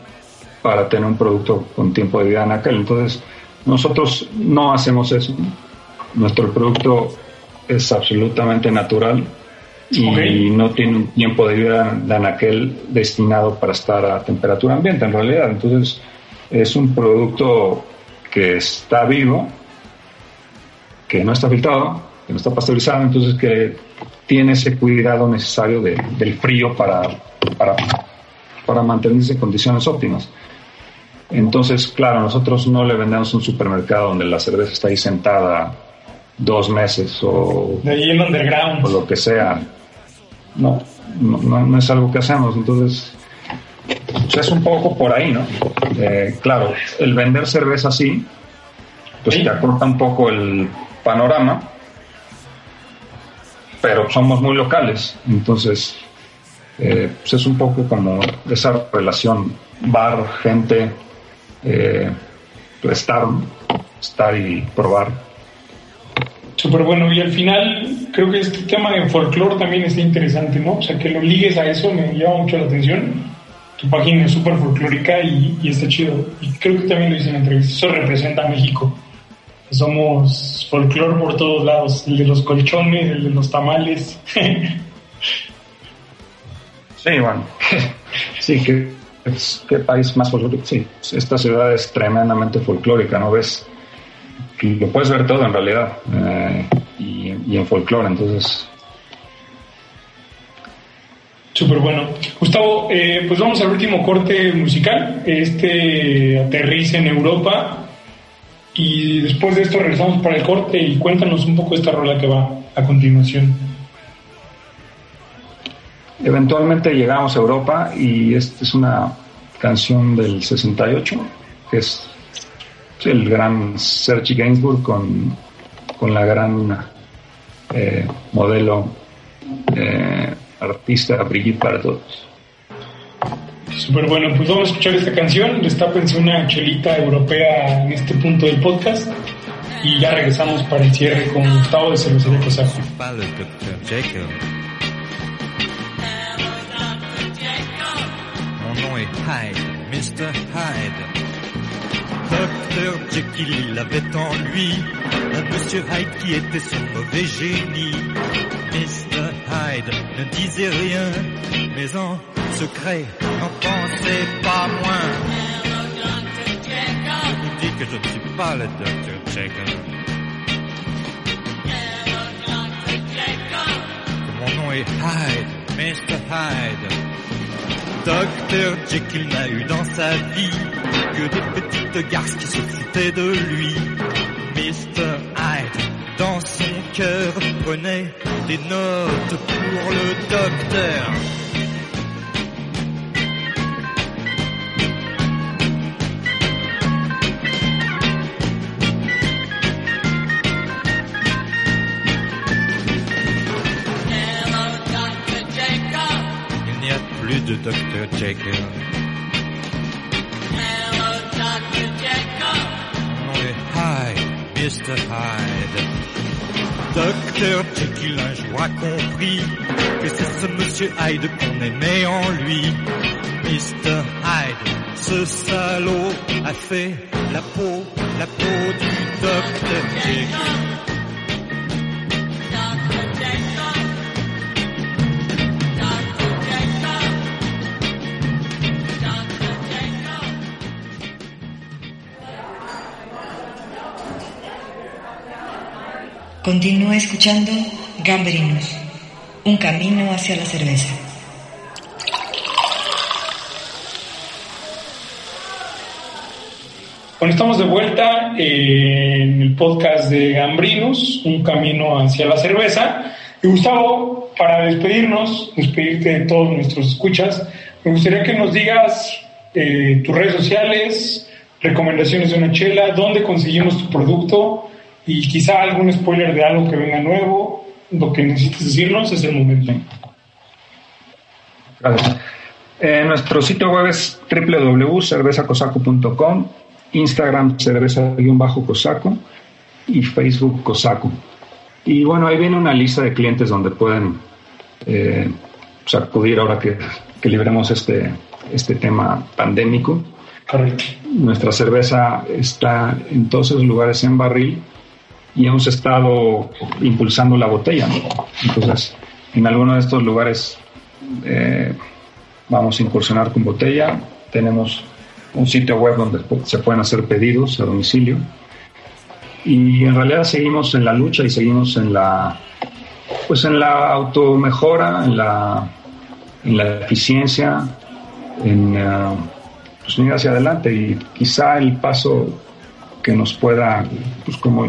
para tener un producto con tiempo de vida en aquel. Entonces, nosotros no hacemos eso. Nuestro producto es absolutamente natural y no tiene un tiempo de vida de anaquel destinado para estar a temperatura ambiente en realidad. Entonces es un producto que está vivo, que no está filtrado, que no está pasteurizado, entonces que tiene ese cuidado necesario del frío para, para, para mantenerse en condiciones óptimas. Entonces, claro, nosotros no le vendemos un supermercado donde la cerveza está ahí sentada dos meses o, de ahí underground. o lo que sea no, no, es algo que hacemos. Entonces, es un poco por ahí, ¿no? Eh, claro, el vender cerveza así, pues te acorta un poco el panorama, pero somos muy locales, entonces eh, pues es un poco como esa relación bar, gente, eh, estar, estar y probar Súper bueno. Y al final, creo que este tema de folclore también está interesante, ¿no? O sea, que lo ligues a eso me llama mucho la atención. Tu página es súper folclórica y, está chido. Y creo que también lo hice en la entrevista. Eso representa a México. Somos folclore por todos lados. El de los colchones, el de los tamales. sí, bueno. sí, que qué país más folclórico. Sí, esta ciudad es tremendamente folclórica, ¿no ves? Lo puedes ver todo en realidad eh, y, en folclore, entonces. Súper bueno. Gustavo, eh, pues vamos al último corte musical. Este aterriza en Europa y después de esto regresamos para el corte y cuéntanos un poco esta rola que va a continuación. Eventualmente llegamos a Europa y esta es una canción del 68 que es el gran Sergi Gainsbourg con, con la gran eh, modelo eh, artista Brigitte Bardot. Súper bueno, pues vamos a escuchar esta canción. Destápense una chelita europea en este punto del podcast y ya regresamos para el cierre con Gustavo de Cervecería Cosaco. Mon nom est Hyde, Mr. Hyde. Docteur Jekyll, il avait en lui un Monsieur Hyde qui était son mauvais génie. Mr. Hyde ne disait rien, mais en secret n'en pensait pas moins. Je vous dis que je ne suis pas le Docteur Jekyll. et Hyde, Mr. Hyde. Docteur Jekyll n'a eu dans sa vie que des petites garces qui se foutaient de lui. Mr. Hyde, dans son cœur, prenait des notes pour le docteur. Il n'y a plus de Dr. Jekyll. Mr. Hyde. Dr. Jekyll un jour a compris que c'est ce monsieur Hyde qu'on aimait en lui. Mr. Hyde, ce salaud a fait la peau, la peau du Dr. Jekyll. Continúa escuchando Gambrinus, un camino hacia la cerveza. Bueno, estamos de vuelta eh, en el podcast de Gambrinus, un camino hacia la cerveza. Y Gustavo, para despedirnos, despedirte de todos nuestros escuchas, me gustaría que nos digas eh, tus redes sociales, recomendaciones de una chela, dónde conseguimos tu producto y quizá algún spoiler de algo que venga nuevo. Lo que necesites decirnos es el momento. Gracias. Eh, nuestro sitio web es www.cervezacosaco.com, Instagram cerveza-cosaco y Facebook cosaco. Y bueno, ahí viene una lista de clientes donde pueden eh, pues, acudir ahora que, que libremos este, este tema pandémico. Correcto. Nuestra cerveza está en todos esos lugares en barril y hemos estado impulsando la botella. Entonces, en alguno de estos lugares eh, vamos a incursionar con botella. Tenemos un sitio web donde se pueden hacer pedidos a domicilio. Y en realidad seguimos en la lucha y seguimos en la pues en la automejora, en la, en la eficiencia, en uh, pues ir hacia adelante y quizá el paso que nos pueda pues como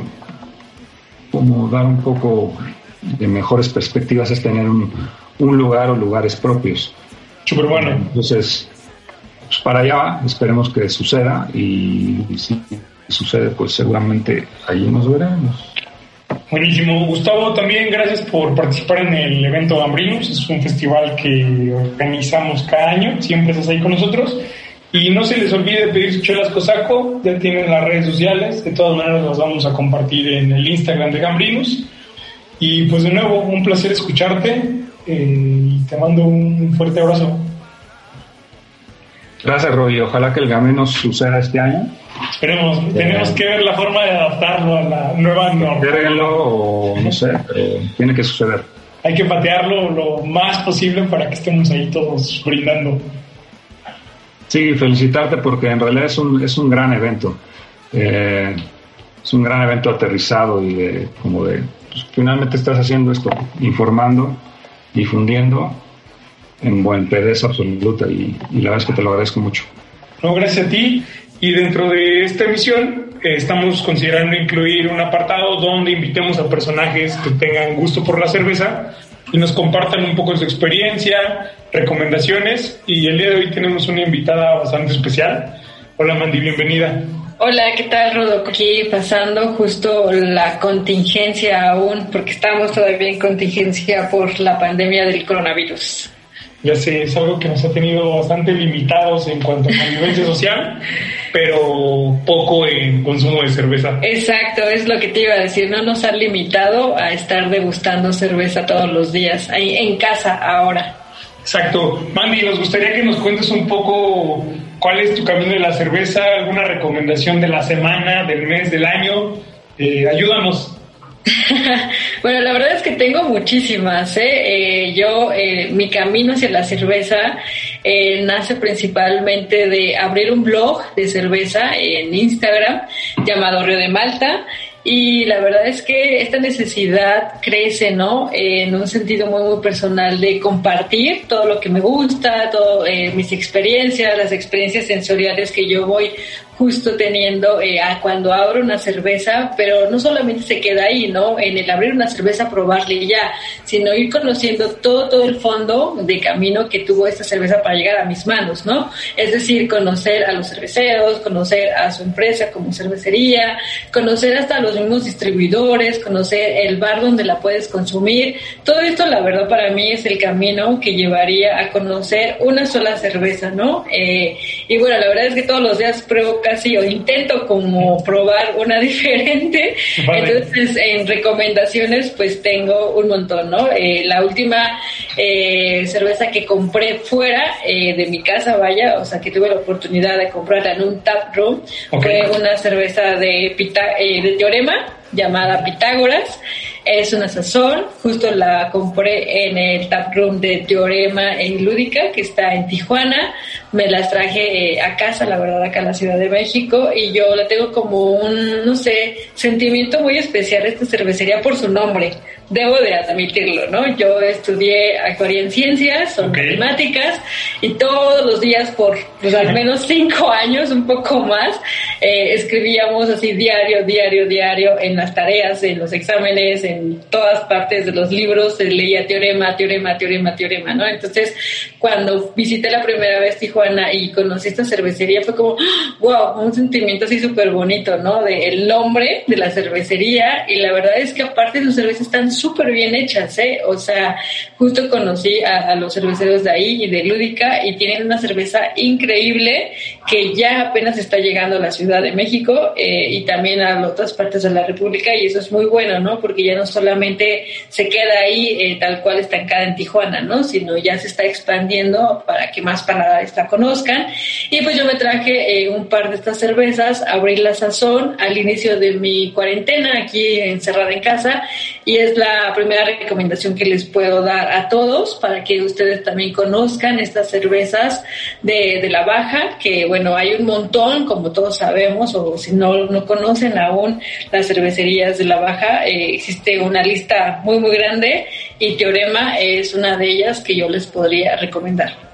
como dar un poco de mejores perspectivas es tener un, un lugar o lugares propios. Súper bueno. Entonces, pues para allá va, esperemos que suceda y, y si sucede, pues seguramente allí nos veremos. Buenísimo. Gustavo, también gracias por participar en el evento Gambrinus. Es un festival que organizamos cada año. Siempre estás ahí con nosotros. Y no se les olvide pedir chelas Cosaco. Ya tienen las redes sociales. De todas maneras, las vamos a compartir en el Instagram de Gambrinus. Y pues de nuevo, un placer escucharte. Eh, y te mando un fuerte abrazo. Gracias, Roy. Ojalá que el Gambrinus suceda este año. Esperemos. Eh, tenemos que ver la forma de adaptarlo a la nueva norma. o no sé, pero tiene que suceder. Hay que patearlo lo más posible para que estemos ahí todos brindando. Sí, felicitarte porque en realidad es un, es un gran evento. Eh, es un gran evento aterrizado y de, como de, pues, finalmente estás haciendo esto, informando, difundiendo en buen pedeza absoluta y, y, la verdad es que te lo agradezco mucho. No, gracias a ti. Y dentro de esta emisión eh, estamos considerando incluir un apartado donde invitemos a personajes que tengan gusto por la cerveza y nos compartan un poco su experiencia, recomendaciones. Y el día de hoy tenemos una invitada bastante especial. Hola Mandy, bienvenida. Hola, ¿qué tal, Rodo? Aquí pasando justo la contingencia aún, porque estamos todavía en contingencia por la pandemia del coronavirus. Ya sé, es algo que nos ha tenido bastante limitados en cuanto a convivencia social, pero poco en consumo de cerveza. Exacto, es lo que te iba a decir, no nos ha limitado a estar degustando cerveza todos los días, ahí en casa ahora. Exacto. Mandy, nos gustaría que nos cuentes un poco cuál es tu camino de la cerveza, alguna recomendación de la semana, del mes, del año. Eh, ayúdanos. bueno, la verdad es que tengo muchísimas. ¿eh? Eh, yo, eh, mi camino hacia la cerveza eh, nace principalmente de abrir un blog de cerveza en Instagram llamado Río de Malta. y la verdad es que esta necesidad crece, ¿no? en un sentido muy, muy personal de compartir todo lo que me gusta, todas eh, mis experiencias, las experiencias sensoriales que yo voy justo teniendo eh, cuando abro una cerveza, pero no solamente se queda ahí, ¿no? En el abrir una cerveza, probarle ya, sino ir conociendo todo, todo el fondo de camino que tuvo esta cerveza para llegar a mis manos, ¿no? Es decir, conocer a los cerveceros, conocer a su empresa como cervecería, conocer hasta los mismos distribuidores, conocer el bar donde la puedes consumir. Todo esto, la verdad, para mí es el camino que llevaría a conocer una sola cerveza, ¿no? Eh, y bueno, la verdad es que todos los días pruebo casi o intento como probar una diferente. Entonces, en recomendaciones, pues tengo un montón, ¿no? Eh, la última eh, cerveza que compré fuera eh, de mi casa, vaya, o sea, que tuve la oportunidad de comprarla en un tap room, fue una cerveza de, Pita, de Teorema llamada Pitágoras. Es una sazón, justo la compré en el tap room de Teorema en Lúdica, que está en Tijuana. Me las traje eh, a casa, la verdad, acá en la Ciudad de México, y yo la tengo como un, no sé, sentimiento muy especial esta cervecería por su nombre. Debo de admitirlo, ¿no? Yo estudié actuaría en ciencias, son matemáticas, y todos los días por pues, al menos cinco años, un poco más, eh, escribíamos así diario, diario, diario en las tareas, en los exámenes, en todas partes de los libros, se leía teorema, teorema, teorema, teorema, ¿no? Entonces, cuando visité la primera vez Tijuana y conocí esta cervecería, fue como, wow, un sentimiento así súper bonito, ¿no? De el nombre de la cervecería y la verdad es que aparte sus cervezas están súper bien hechas, ¿eh? O sea, justo conocí a, los cerveceros de ahí y de Lúdica y tienen una cerveza increíble que ya apenas está llegando a la Ciudad de México eh, y también a otras partes de la República y eso es muy bueno, ¿no? Porque ya no solamente se queda ahí eh, tal cual estancada en Tijuana, ¿no? Sino ya se está expandiendo para que más paladares la conozcan. Y pues yo me traje eh, un par de estas cervezas, abrí la sazón al inicio de mi cuarentena aquí encerrada en casa y es la primera recomendación que les puedo dar a todos para que ustedes también conozcan estas cervezas de, de la baja, que bueno, hay un montón, como todos sabemos, o si no, no conocen aún las cervecerías de la baja, eh, existe una lista muy, muy grande y Teorema es una de ellas que yo les podría recomendar.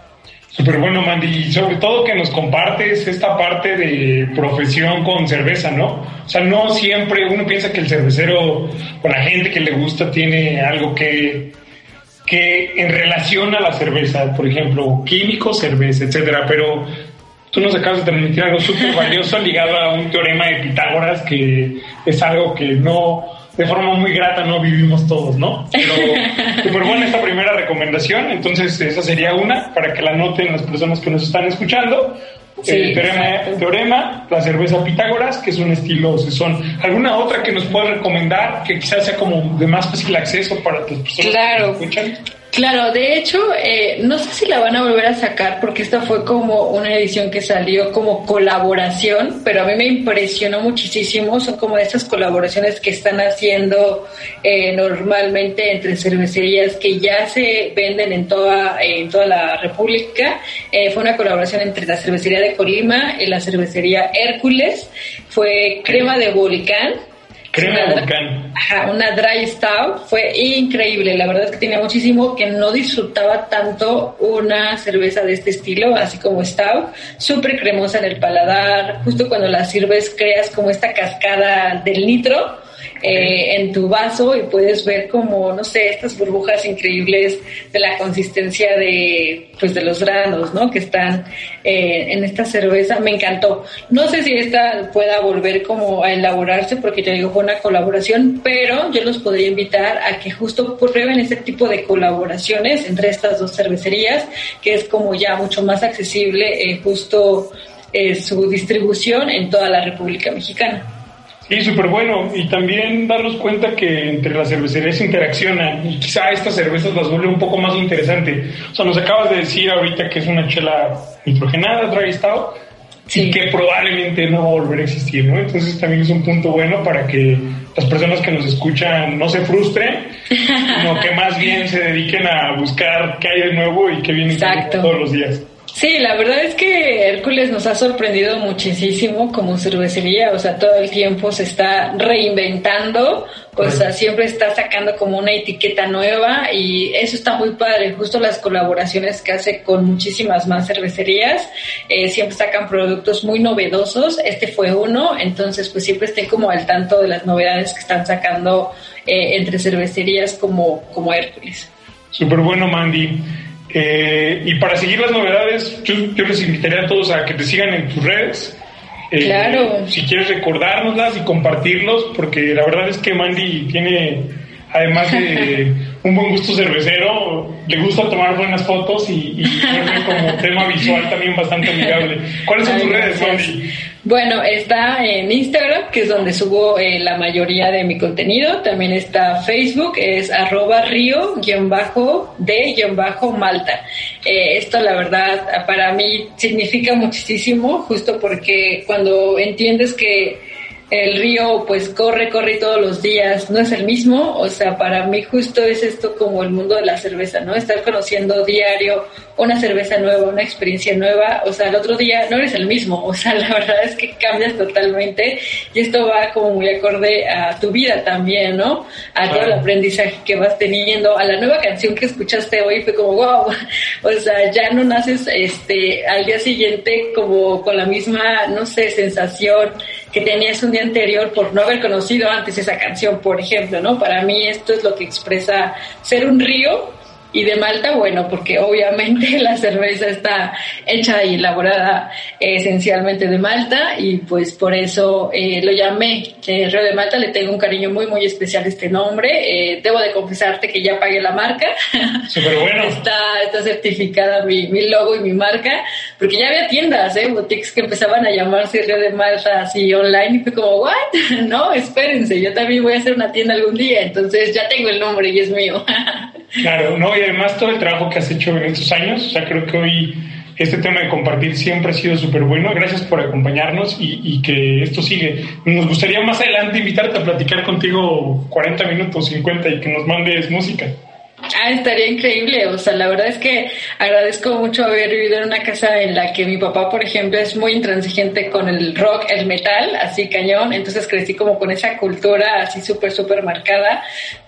Súper bueno, Mandy. Y sobre todo que nos compartes esta parte de profesión con cerveza, ¿no? O sea, no siempre uno piensa que el cervecero o la gente que le gusta tiene algo que, que en relación a la cerveza, por ejemplo, químico, cerveza, etcétera, pero tú nos acabas de transmitir algo súper valioso ligado a un teorema de Pitágoras que es algo que no de forma muy grata no vivimos todos, ¿no? Pero súper buena esta primera recomendación, entonces esa sería una para que la noten las personas que nos están escuchando. el teorema, teorema, la cerveza Pitágoras, que es un estilo son ¿Alguna otra que nos pueda recomendar que quizás sea como de más fácil acceso para las personas claro. que nos escuchan? Claro, de hecho, eh, no sé si la van a volver a sacar porque esta fue como una edición que salió como colaboración, pero a mí me impresionó muchísimo. Son como estas colaboraciones que están haciendo eh, normalmente entre cervecerías que ya se venden en toda, en toda la República. Eh, fue una colaboración entre la cervecería de Colima y la cervecería Hércules. Fue crema de volcán una, una dry stout. Fue increíble. La verdad es que tenía muchísimo que no disfrutaba tanto una cerveza de este estilo, así como stout. Súper cremosa en el paladar. Justo cuando la sirves creas como esta cascada del nitro eh, en tu vaso y puedes ver como, no sé, estas burbujas increíbles de la consistencia de, pues, de los granos, ¿no? Que están eh, en esta cerveza. Me encantó. No sé si esta pueda volver como a elaborarse porque te digo, fue una colaboración, pero yo los podría invitar a que justo prueben este tipo de colaboraciones entre estas dos cervecerías, que es como ya mucho más accesible eh, justo su distribución en toda la República Mexicana. Sí, súper bueno. Y también darnos cuenta que entre las cervecerías interaccionan y quizá estas cervezas las vuelven un poco más interesante. O sea, nos acabas de decir ahorita que es una chela nitrogenada, dry stout, y que probablemente no va a volver a existir, ¿no? Entonces también es un punto bueno para que las personas que nos escuchan no se frustren, sino que más bien se dediquen a buscar qué hay de nuevo y qué viene todos los días. Sí, la verdad es que Hércules nos ha sorprendido muchísimo como cervecería, o sea, todo el tiempo se está reinventando, o sea, siempre está sacando como una etiqueta nueva y eso está muy padre, justo las colaboraciones que hace con muchísimas más cervecerías, eh, siempre sacan productos muy novedosos, este fue uno, entonces pues siempre estén como al tanto de las novedades que están sacando eh, entre cervecerías como, como Hércules. Súper bueno, Mandy. Eh, y para seguir las novedades, yo, les invitaría a todos a que te sigan en tus redes. Eh, claro. Si quieres recordárnoslas y compartirlos, porque la verdad es que Mandy tiene, además de un buen gusto cervecero, le gusta tomar buenas fotos y, y como tema visual también bastante amigable. ¿Cuáles son tus redes, Mandy? Bueno, está en Instagram, que es donde subo eh, la mayoría de mi contenido. También está Facebook, es arroba río-de-malta. Eh, esto, la verdad, para mí significa muchísimo, justo porque cuando entiendes que el río pues corre, corre todos los días, no es el mismo, o sea, para mí justo es esto como el mundo de la cerveza, ¿no? Estar conociendo diario una cerveza nueva, una experiencia nueva, o sea, el otro día no eres el mismo, o sea, la verdad es que cambias totalmente y esto va como muy acorde a tu vida también, ¿no? A todo el aprendizaje que vas teniendo, a la nueva canción que escuchaste hoy fue como, wow, o sea, ya no naces este al día siguiente como con la misma, no sé, sensación que tenías un día anterior por no haber conocido antes esa canción, por ejemplo, ¿no? Para mí esto es lo que expresa ser un río y de Malta, bueno, porque obviamente la cerveza está hecha y elaborada esencialmente de Malta y pues por eso eh, lo llamé eh, Río de Malta, le tengo un cariño muy muy especial a este nombre. Eh, debo de confesarte que ya pagué la marca. Súper bueno. está, está certificada mi, mi, logo y mi marca, porque ya había tiendas, ¿eh? boutiques que empezaban a llamarse Río de Malta así online y fue como, ¿what? no, espérense, yo también voy a hacer una tienda algún día, entonces ya tengo el nombre y es mío. Claro, no, y además todo el trabajo que has hecho en estos años, o sea, creo que hoy este tema de compartir siempre ha sido súper bueno. Gracias por acompañarnos y, y, que esto sigue. Nos gustaría más adelante invitarte a platicar contigo 40 minutos, 50 y que nos mandes música. Ah, estaría increíble. O sea, la verdad es que agradezco mucho haber vivido en una casa en la que mi papá, por ejemplo, es muy intransigente con el rock, el metal, así cañón. Entonces crecí como con esa cultura así súper, súper marcada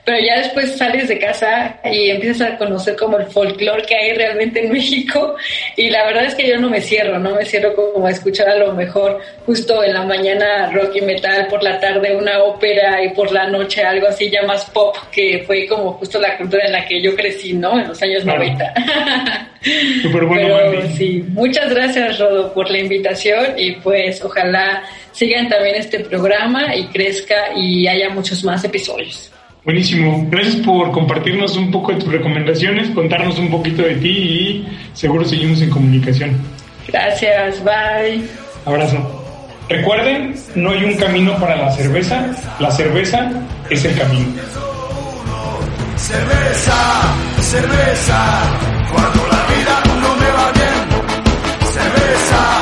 pero ya después sales de casa y empiezas a conocer como el folclore que hay realmente en México y la verdad es que yo no me cierro, no me cierro como a escuchar a lo mejor justo en la mañana rock y metal, por la tarde una ópera y por la noche algo así ya más pop, que fue como justo la cultura en la que yo crecí, ¿no? En los años 90. Súper bueno, Pero, sí, muchas gracias Rodo por la invitación y pues ojalá sigan también este programa y crezca y haya muchos más episodios. Buenísimo. Gracias por compartirnos un poco de tus recomendaciones, contarnos un poquito de ti y seguro seguimos en comunicación. Gracias, bye. Abrazo. Recuerden, no hay un camino para la cerveza, la cerveza es el camino. Cerveza, cerveza, cuando la vida no me va bien. Cerveza.